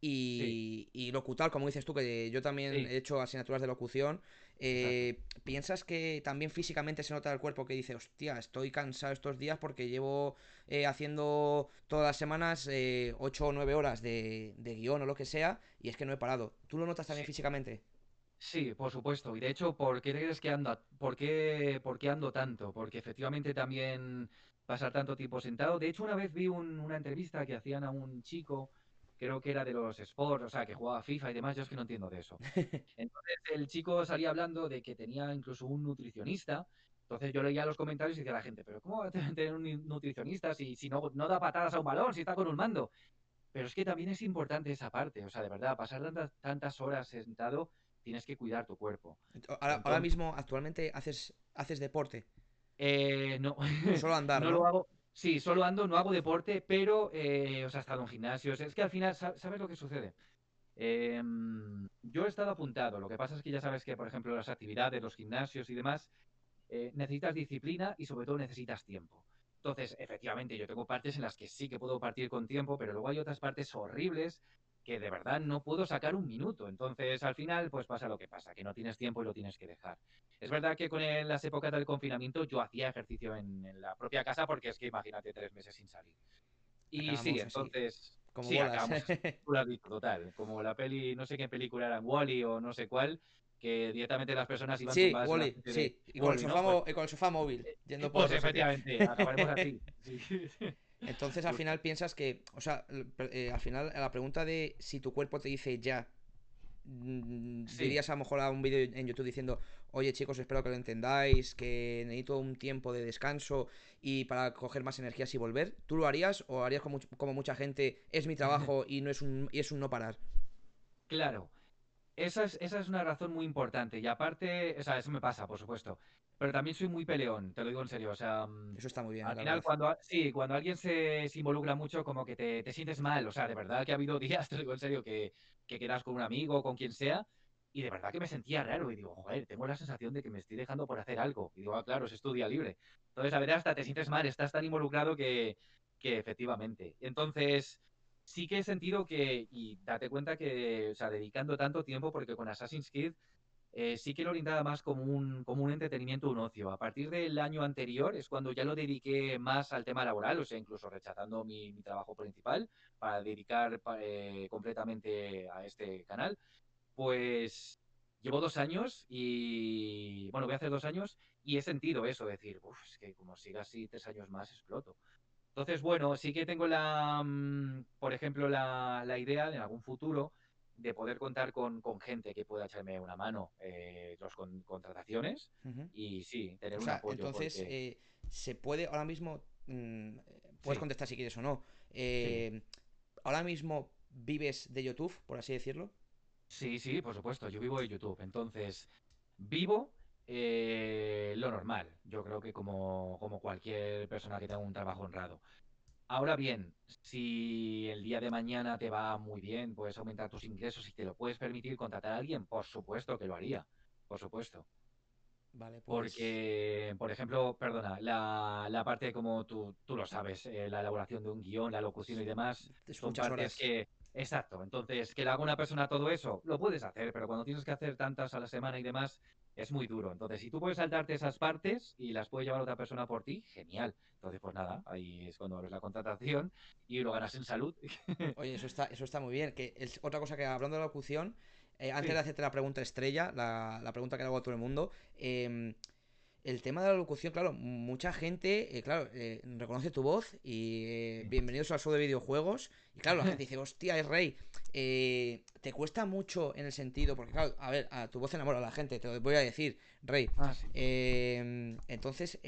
y, y, locutar, como dices tú, que yo también he hecho asignaturas de locución. Eh, ¿Piensas que también físicamente se nota el cuerpo que dice, hostia, estoy cansado estos días porque llevo eh, haciendo todas las semanas eh, 8 o 9 horas de, guion o lo que sea y es que no he parado? ¿Tú lo notas también físicamente? Sí, por supuesto. Y de hecho, ¿por qué crees que ando, por qué, por qué ando tanto? Porque efectivamente también pasar tanto tiempo sentado. De hecho, una vez vi una entrevista que hacían a un chico, creo que era de los sports, o sea, que jugaba FIFA y demás, yo es que no entiendo de eso. Entonces el chico salía hablando de que tenía incluso un nutricionista. Entonces yo leía los comentarios y decía la gente, pero ¿cómo va a tener un nutricionista si, si no, no da patadas a un balón, si está con un mando? Pero es que también es importante esa parte, o sea, de verdad, pasar tantas, tantas horas sentado, tienes que cuidar tu cuerpo. Ahora, mismo, actualmente, haces, haces deporte. Eh, no. Solo andar. no, lo hago. Sí, solo ando, no hago deporte, pero eh, o he estado en gimnasios. Es que al final, ¿sabes lo que sucede? Em, yo he estado apuntado. Lo que pasa es que ya sabes que, por ejemplo, las actividades, los gimnasios y demás, eh, necesitas disciplina y sobre todo necesitas tiempo. Entonces, efectivamente, yo tengo partes en las que sí que puedo partir con tiempo, pero luego hay otras partes horribles que de verdad no puedo sacar un minuto. Entonces, al final, pues pasa lo que pasa, que no tienes tiempo y lo tienes que dejar. Es verdad que con las épocas del confinamiento yo hacía ejercicio en, la propia casa porque es que imagínate tres meses sin salir. Y sí, entonces... Como sí, acabamos, total. Como la peli, no sé qué película era, Wally o no sé cuál, que directamente las personas iban sí, Wally, sí, y con, el sofá, pues con, el sofá, móvil, eh, yendo pues, por efectivamente, acabaremos así. Entonces al final piensas que, o sea, eh, al final la pregunta de si tu cuerpo te dice ya, mm, dirías a lo mejor a un vídeo en YouTube diciendo, oye chicos, espero que lo entendáis, que necesito un tiempo de descanso y para coger más energías y volver, ¿tú lo harías o harías como, como mucha gente, es mi trabajo y no es un, y es un no parar? Claro, esa es, esa es una razón muy importante y aparte, o sea, eso me pasa, por supuesto. Pero también soy muy peleón, te lo digo en serio. O sea, mm, eso está muy bien. Al final, cuando, sí, cuando alguien se, involucra mucho, como que te, te, sientes mal. O sea, de verdad que ha habido días, te lo digo en serio, que, que quedas con un amigo, con quien sea, y de verdad que me sentía raro. Y digo, joder, tengo la sensación de que me estoy dejando por hacer algo. Y digo, ah, claro, es tu día libre. Entonces, a ver, hasta te sientes mal, estás tan involucrado que, que efectivamente. Entonces, sí que he sentido que, y date cuenta que, o sea, dedicando tanto tiempo, porque con Assassin's Creed eh, sí que lo orientaba más como un, como un entretenimiento, un ocio. A partir del año anterior es cuando ya lo dediqué más al tema laboral, o sea, incluso rechazando mi, trabajo principal para dedicar eh, completamente a este canal. Pues llevo dos años y, bueno, voy a hacer dos años y he sentido eso, decir, uff, es que como siga así tres años más exploto. Entonces, bueno, sí que tengo la, mm, por ejemplo, la, la idea de en algún futuro de poder contar con, gente que pueda echarme una mano eh, con contrataciones y sí, tener un apoyo. Entonces, eh, se puede ahora mismo, mm, puedes contestar si quieres o no, eh, ahora mismo vives de YouTube, por así decirlo. Sí, sí, por supuesto, yo vivo de YouTube, entonces vivo lo normal, yo creo que como, como cualquier persona que tenga un trabajo honrado. Ahora bien, si el día de mañana te va muy bien, puedes aumentar tus ingresos y te lo puedes permitir contratar a alguien, por supuesto que lo haría, por supuesto. Vale, pues... Porque, por ejemplo, perdona, la, la parte como tú, tú lo sabes, eh, la elaboración de un guion, la locución y demás, son partes que... Exacto, entonces, que le haga una persona todo eso, lo puedes hacer, pero cuando tienes que hacer tantas a la semana y demás, es muy duro. Entonces, si tú puedes saltarte esas partes y las puede llevar otra persona por ti, genial. Entonces, pues nada, ahí es cuando abres la contratación y lo ganas en salud. Oye, eso está, eso está muy bien. Que es otra cosa que hablando de locución, eh, antes de hacerte la pregunta estrella, la, la, pregunta que le hago a todo el mundo, eh, el tema de la locución, claro, mucha gente, eh, claro, eh, reconoce tu voz y eh, bienvenidos al show de videojuegos. Y claro, la gente dice, hostia, es rey. te cuesta mucho en el sentido, porque claro, a ver, a tu voz enamora a la gente, te lo voy a decir, rey. Ah, entonces,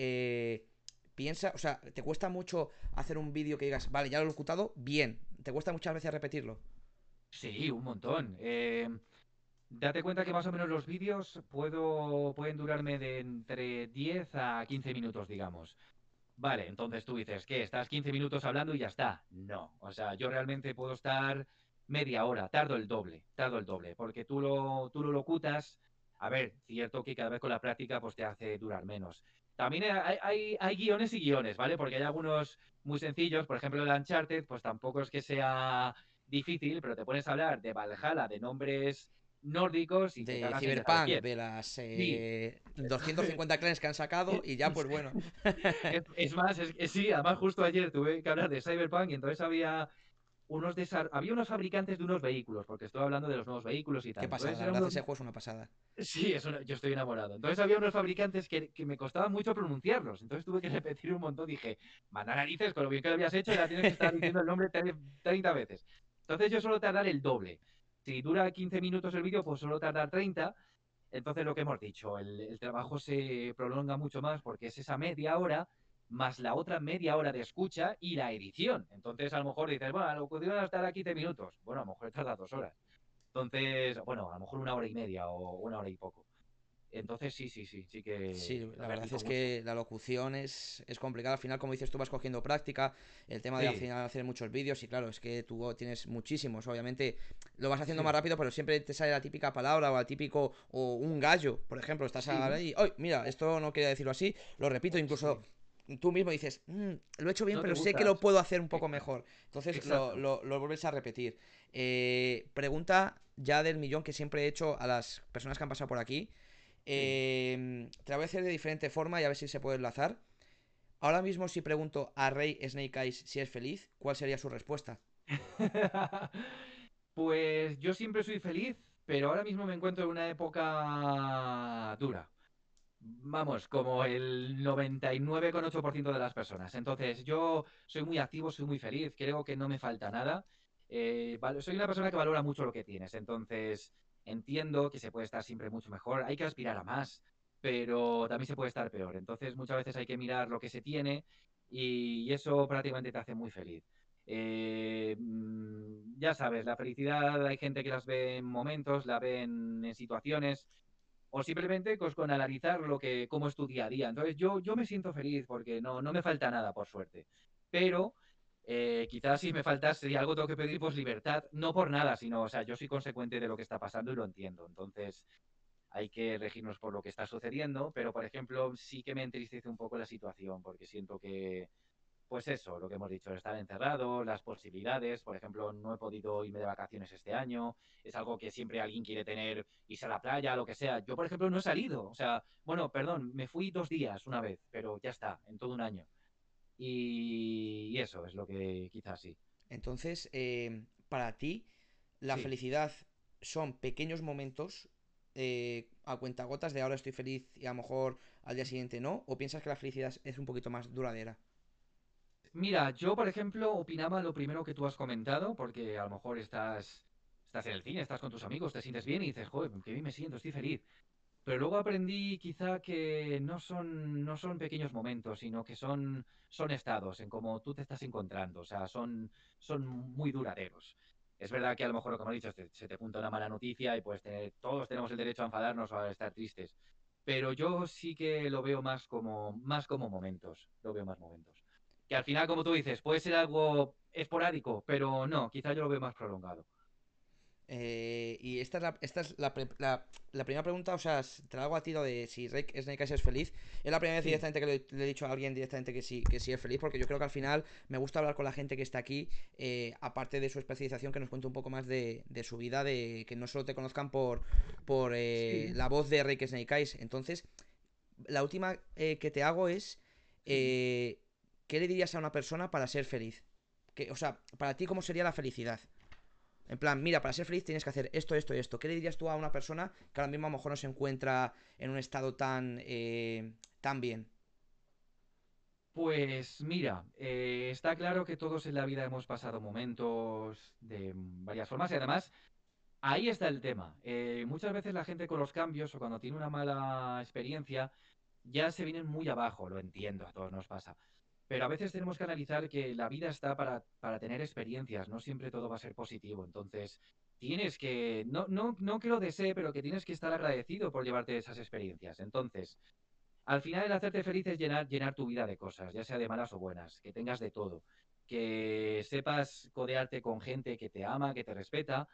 piensa, o sea, te cuesta mucho hacer un vídeo que digas, vale, ya lo he locutado, bien. Te cuesta muchas veces repetirlo. Sí, un montón. Eh, Date cuenta que más o menos los vídeos puedo, pueden durarme de entre 10 a 15 minutos, digamos. Vale, entonces tú dices que estás 15 minutos hablando y ya está. No, o sea, yo realmente puedo estar media hora, tardo el doble, tardo el doble, porque tú lo, tú lo locutas. A ver, cierto que cada vez con la práctica pues te hace durar menos. También hay, hay, guiones y guiones, ¿vale? Porque hay algunos muy sencillos, por ejemplo el Uncharted, pues tampoco es que sea difícil, pero te pones a hablar de Valhalla, de nombres nórdicos y de Cyberpunk, de las 250 eh, clanes que han sacado y ya pues bueno. es, más, es, sí, además justo ayer tuve que hablar de Cyberpunk y entonces había unos había unos fabricantes de unos vehículos, porque estoy hablando de los nuevos vehículos y tal. ¿Qué pasa? La ese juego es una pasada. Sí, yo estoy enamorado. Entonces había unos fabricantes que, me costaba mucho pronunciarlos, entonces tuve que repetir un montón. Dije, manda narices, con lo bien que lo habías hecho, ya tienes que estar diciendo el nombre 30 veces. Entonces yo suelo tardar el doble. Si dura 15 minutos el vídeo, pues suelo tardar 30. Entonces lo que hemos dicho, el, trabajo se prolonga mucho más porque es esa media hora más la otra media hora de escucha y la edición. Entonces a lo mejor dices, bueno, lo a estar aquí 15 minutos. Bueno, a lo mejor tarda dos horas. Entonces, bueno, a lo mejor una hora y media o una hora y poco. Entonces sí, sí, sí, sí que... Sí, la verdad es que la locución es, es complicada. Al final, como dices, tú vas cogiendo práctica, el tema de al final hacer muchos vídeos y claro, es que tú tienes muchísimos. Obviamente lo vas haciendo más rápido, pero siempre te sale la típica palabra o el típico, o un gallo, por ejemplo, estás ahí, ¡ay, mira, esto no quería decirlo así! Lo repito, incluso tú mismo dices, mm, lo he hecho bien, pero sé que lo puedo hacer un poco mejor. Entonces lo, lo, vuelves a repetir. Eh, pregunta ya del millón que siempre he hecho a las personas que han pasado por aquí. Em, te la voy a hacer de diferente forma y a ver si se puede enlazar. Ahora mismo, si pregunto a Rey Snake Eyes si es feliz, ¿cuál sería su respuesta? pues yo siempre soy feliz, pero ahora mismo me encuentro en una época dura. Vamos, como el 99,8% de las personas. Entonces, yo soy muy activo, soy muy feliz, creo que no me falta nada. Eh, soy una persona que valora mucho lo que tienes. Entonces, Entiendo que se puede estar siempre mucho mejor, hay que aspirar a más, pero también se puede estar peor. Entonces muchas veces hay que mirar lo que se tiene y eso prácticamente te hace muy feliz. Eh, mm, ya sabes, la felicidad hay gente que las ve en momentos, la ven en situaciones o simplemente pues, con analizar lo que cómo es tu día a día. Entonces yo, yo me siento feliz porque no, no me falta nada, por suerte. Pero eh, quizás si me faltase algo tengo que pedir, pues libertad, no por nada, sino, o sea, yo soy consecuente de lo que está pasando y lo entiendo. Entonces, hay que regirnos por lo que está sucediendo, pero, por ejemplo, sí que me entristece un poco la situación, porque siento que, pues eso, lo que hemos dicho, estar encerrado, las posibilidades, por ejemplo, no he podido irme de vacaciones este año, es algo que siempre alguien quiere tener, irse a la playa, lo que sea. Yo, por ejemplo, no he salido, o sea, bueno, perdón, me fui dos días una vez, pero ya está, en todo un año. Y, eso es lo que quizás sí. Entonces, eh, para ti, la felicidad son pequeños momentos eh, a cuentagotas de ahora estoy feliz y a lo mejor al día siguiente no? ¿O piensas que la felicidad es un poquito más duradera? Mira, yo por ejemplo opinaba lo primero que tú has comentado, porque a lo mejor estás, estás en el cine, estás con tus amigos, te sientes bien y dices, joder, qué bien me siento, estoy feliz. Pero luego aprendí quizá que no son, no son pequeños momentos, sino que son, son estados en cómo tú te estás encontrando. O sea, son, son muy duraderos. Es verdad que a lo mejor, como he dicho, se te junta una mala noticia y pues todos tenemos el derecho a enfadarnos o a estar tristes. Pero yo sí que lo veo más como, más como momentos. Lo veo más momentos. Que al final, como tú dices, puede ser algo esporádico, pero no, quizá yo lo veo más prolongado. Eh, y esta es, la, esta es la, la, primera pregunta, o sea, te la hago a ti de si Snake Eyes es feliz. Es la primera vez directamente que le, he dicho a alguien directamente que sí, que sí es feliz, porque yo creo que al final me gusta hablar con la gente que está aquí, eh, aparte de su especialización, que nos cuente un poco más de, de su vida, de que no solo te conozcan por, por eh, la voz de Rick Snake Eyes. Entonces, la última que te hago es, ¿qué le dirías a una persona para ser feliz? Que, o sea, para ti, ¿cómo sería la felicidad? En plan, mira, para ser feliz tienes que hacer esto, esto y esto. ¿Qué le dirías tú a una persona que ahora mismo a lo mejor no se encuentra en un estado tan, eh, tan bien? Pues mira, eh, está claro que todos en la vida hemos pasado momentos de varias formas y además ahí está el tema. Eh, muchas veces la gente con los cambios o cuando tiene una mala experiencia ya se vienen muy abajo, lo entiendo, a todos nos pasa. Pero a veces tenemos que analizar que la vida está para, para tener experiencias, no siempre todo va a ser positivo. Entonces, tienes que, no, no, no que lo desee, pero que tienes que estar agradecido por llevarte esas experiencias. Entonces, al final el hacerte feliz es llenar, llenar tu vida de cosas, ya sea de malas o buenas, que tengas de todo, que sepas codearte con gente que te ama, que te respeta,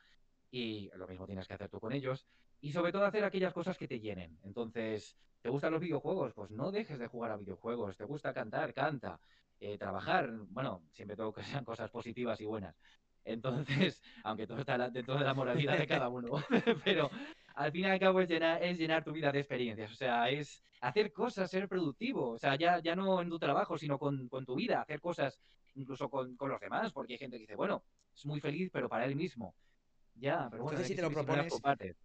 y lo mismo tienes que hacer tú con ellos, y sobre todo hacer aquellas cosas que te llenen. Entonces, ¿te gustan los videojuegos? Pues no dejes de jugar a videojuegos. ¿Te gusta cantar? Canta. Eh, trabajar, bueno, siempre todo que sean cosas positivas y buenas. Entonces, aunque todo está dentro de la moralidad de cada uno, pero al fin y al cabo es llenar, es llenar tu vida de experiencias, o sea, es hacer cosas, ser productivo, o sea, ya, ya no en tu trabajo, sino con, tu vida, hacer cosas incluso con, los demás, porque hay gente que dice, bueno, es muy feliz, pero para él mismo. Ya, pero bueno, Entonces, si te lo propones,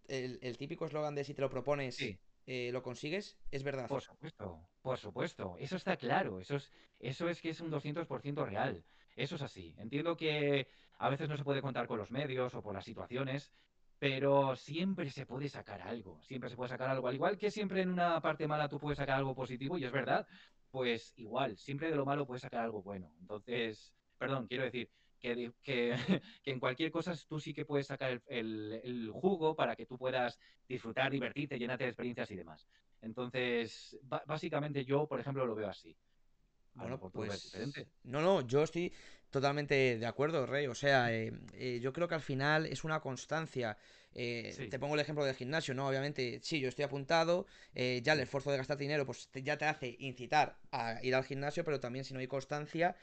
el, el, típico eslogan de si te lo propones, eh, lo consigues, es verdad. Por supuesto, por supuesto, eso está claro, eso es, eso es que es un 200% real, eso es así. Entiendo que a veces no se puede contar con los medios o por las situaciones, pero siempre se puede sacar algo, siempre se puede sacar algo. Al igual que siempre en una parte mala tú puedes sacar algo positivo, y es verdad, pues igual, siempre de lo malo puedes sacar algo bueno. Entonces, perdón, quiero decir que, que, en cualquier cosa tú sí que puedes sacar el, jugo para que tú puedas disfrutar, divertirte, llenarte de experiencias y demás. Entonces, básicamente yo, por ejemplo, lo veo así. Bueno, pues no, no, yo estoy totalmente de acuerdo, Rey. O sea, eh, eh, yo creo que al final es una constancia. Eh, te pongo el ejemplo del gimnasio, ¿no? Obviamente, sí, yo estoy apuntado, ya el esfuerzo de gastar dinero, pues ya te hace incitar a ir al gimnasio, pero también si no hay constancia,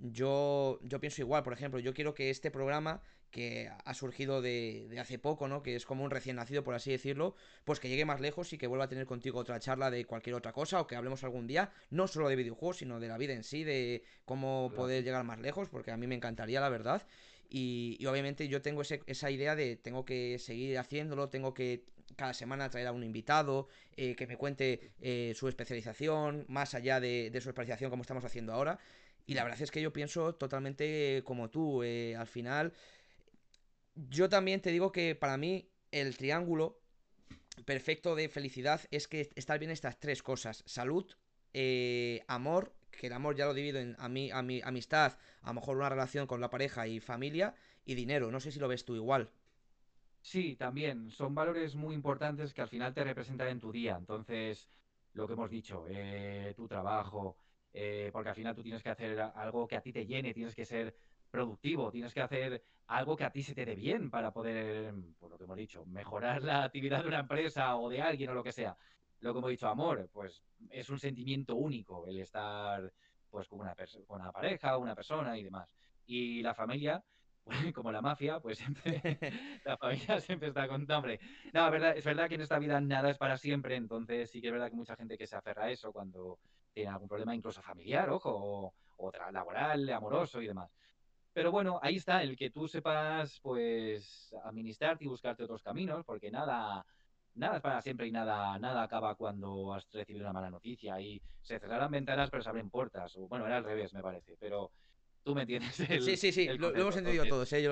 yo, yo pienso igual. Por ejemplo, yo quiero que este programa que ha surgido de, hace poco, ¿no? Que es como un recién nacido, por así decirlo, pues que llegue más lejos y que vuelva a tener contigo otra charla de cualquier otra cosa o que hablemos algún día, no solo de videojuegos, sino de la vida en sí, de cómo poder llegar más lejos, porque a mí me encantaría, la verdad. Y, obviamente yo tengo esa idea de tengo que seguir haciéndolo, tengo que cada semana traer a un invitado eh, que me cuente eh, su especialización, más allá de, su especialización como estamos haciendo ahora. Y la verdad es que yo pienso totalmente como tú. Eh, al final, yo también te digo que para mí el triángulo perfecto de felicidad es que estar bien estas tres cosas. Salud, eh, amor, que el amor ya lo divido en a mí, a mi, amistad, a lo mejor una relación con la pareja y familia, y dinero. No sé si lo ves tú igual. Sí, también. Son valores muy importantes que al final te representan en tu día. Entonces, lo que hemos dicho, eh, tu trabajo, eh, porque al final tú tienes que hacer algo que a ti te llene, tienes que ser productivo, tienes que hacer algo que a ti se te dé bien para poder, por lo que hemos dicho, mejorar la actividad de una empresa o de alguien o lo que sea. Lo que hemos dicho, amor, pues es un sentimiento único el estar pues con una, con una pareja, una persona y demás. Y la familia, como la mafia, pues siempre, la familia siempre está con hambre. No, es verdad, es verdad que en esta vida nada es para siempre, entonces sí que es verdad que mucha gente que se aferra a eso cuando tiene algún problema incluso familiar, ojo, o, o laboral, amoroso y demás. Pero bueno, ahí está, el que tú sepas, pues, administrarte y buscarte otros caminos, porque nada, nada es para siempre y nada, nada acaba cuando has recibido una mala noticia y se cerrarán ventanas pero se abren puertas. O, bueno, era al revés, me parece, pero tú me entiendes. sí, sí, sí, lo, hemos entendido todos, ¿eh?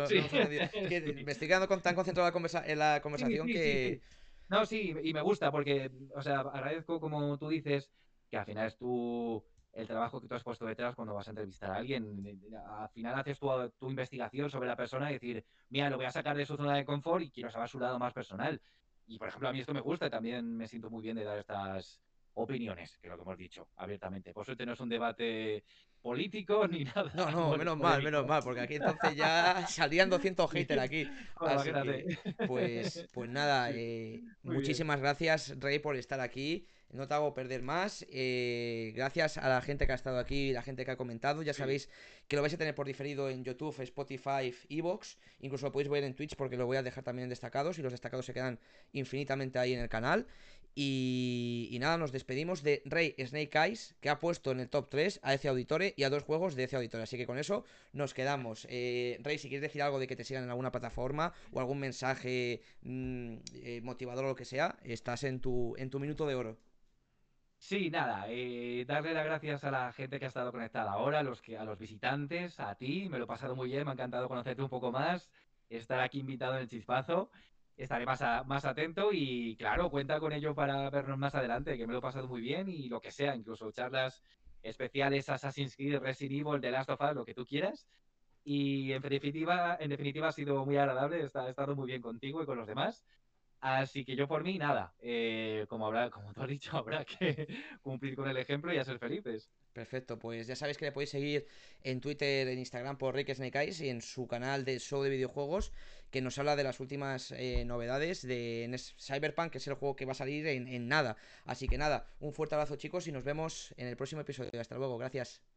me estoy quedando tan concentrado en la, conversación que... No, sí, y me gusta porque, o sea, agradezco como tú dices que al final es tu el trabajo que tú has puesto detrás cuando vas a entrevistar a alguien. Al final haces tu, tu investigación sobre la persona y decir, mira, lo voy a sacar de su zona de confort y quiero saber su lado más personal. Y por ejemplo, a mí esto me gusta y también me siento muy bien de dar estas opiniones, que es lo que hemos dicho abiertamente. Por suerte no es un debate político ni nada. No, no, menos mal, menos mal, porque aquí entonces ya salían 200 haters aquí. pues, pues nada, eh, muchísimas gracias, Rey, por estar aquí no te hago perder más. Eh, gracias a la gente que ha estado aquí y la gente que ha comentado. Ya sabéis que lo vais a tener por diferido en YouTube, Spotify, Evox. Incluso lo podéis ver en Twitch porque lo voy a dejar también en destacados y los destacados se quedan infinitamente ahí en el canal. Y, nada, nos despedimos de Rey Snake Eyes, que ha puesto en el top 3 a ese Auditore y a dos juegos de ese Auditore. Así que con eso nos quedamos. Eh, Rey, si quieres decir algo de que te sigan en alguna plataforma o algún mensaje mm, eh, motivador o lo que sea, estás en tu, en tu minuto de oro. Sí, nada, eh, darle las gracias a la gente que ha estado conectada ahora, los, que, a los visitantes, a ti, me lo he pasado muy bien, me ha encantado conocerte un poco más, estar aquí invitado en el chispazo, estaré más, más atento y claro, cuenta con ello para vernos más adelante, que me lo he pasado muy bien y lo que sea, incluso charlas especiales Assassin's Creed, Resident Evil, The Last of Us, lo que tú quieras. Y en definitiva, en definitiva ha sido muy agradable, he estado muy bien contigo y con los demás. Así que yo por mí, nada, eh, como, habrá, como tú has dicho, habrá que cumplir con el ejemplo y a ser felices. Perfecto, pues ya sabéis que le podéis seguir en Twitter, en Instagram por Rick Snake Eyes y en su canal de show de videojuegos que nos habla de las últimas eh, novedades de Cyberpunk, que es el juego que va a salir en nada. Así que nada, un fuerte abrazo chicos y nos vemos en el próximo episodio. Hasta luego, gracias.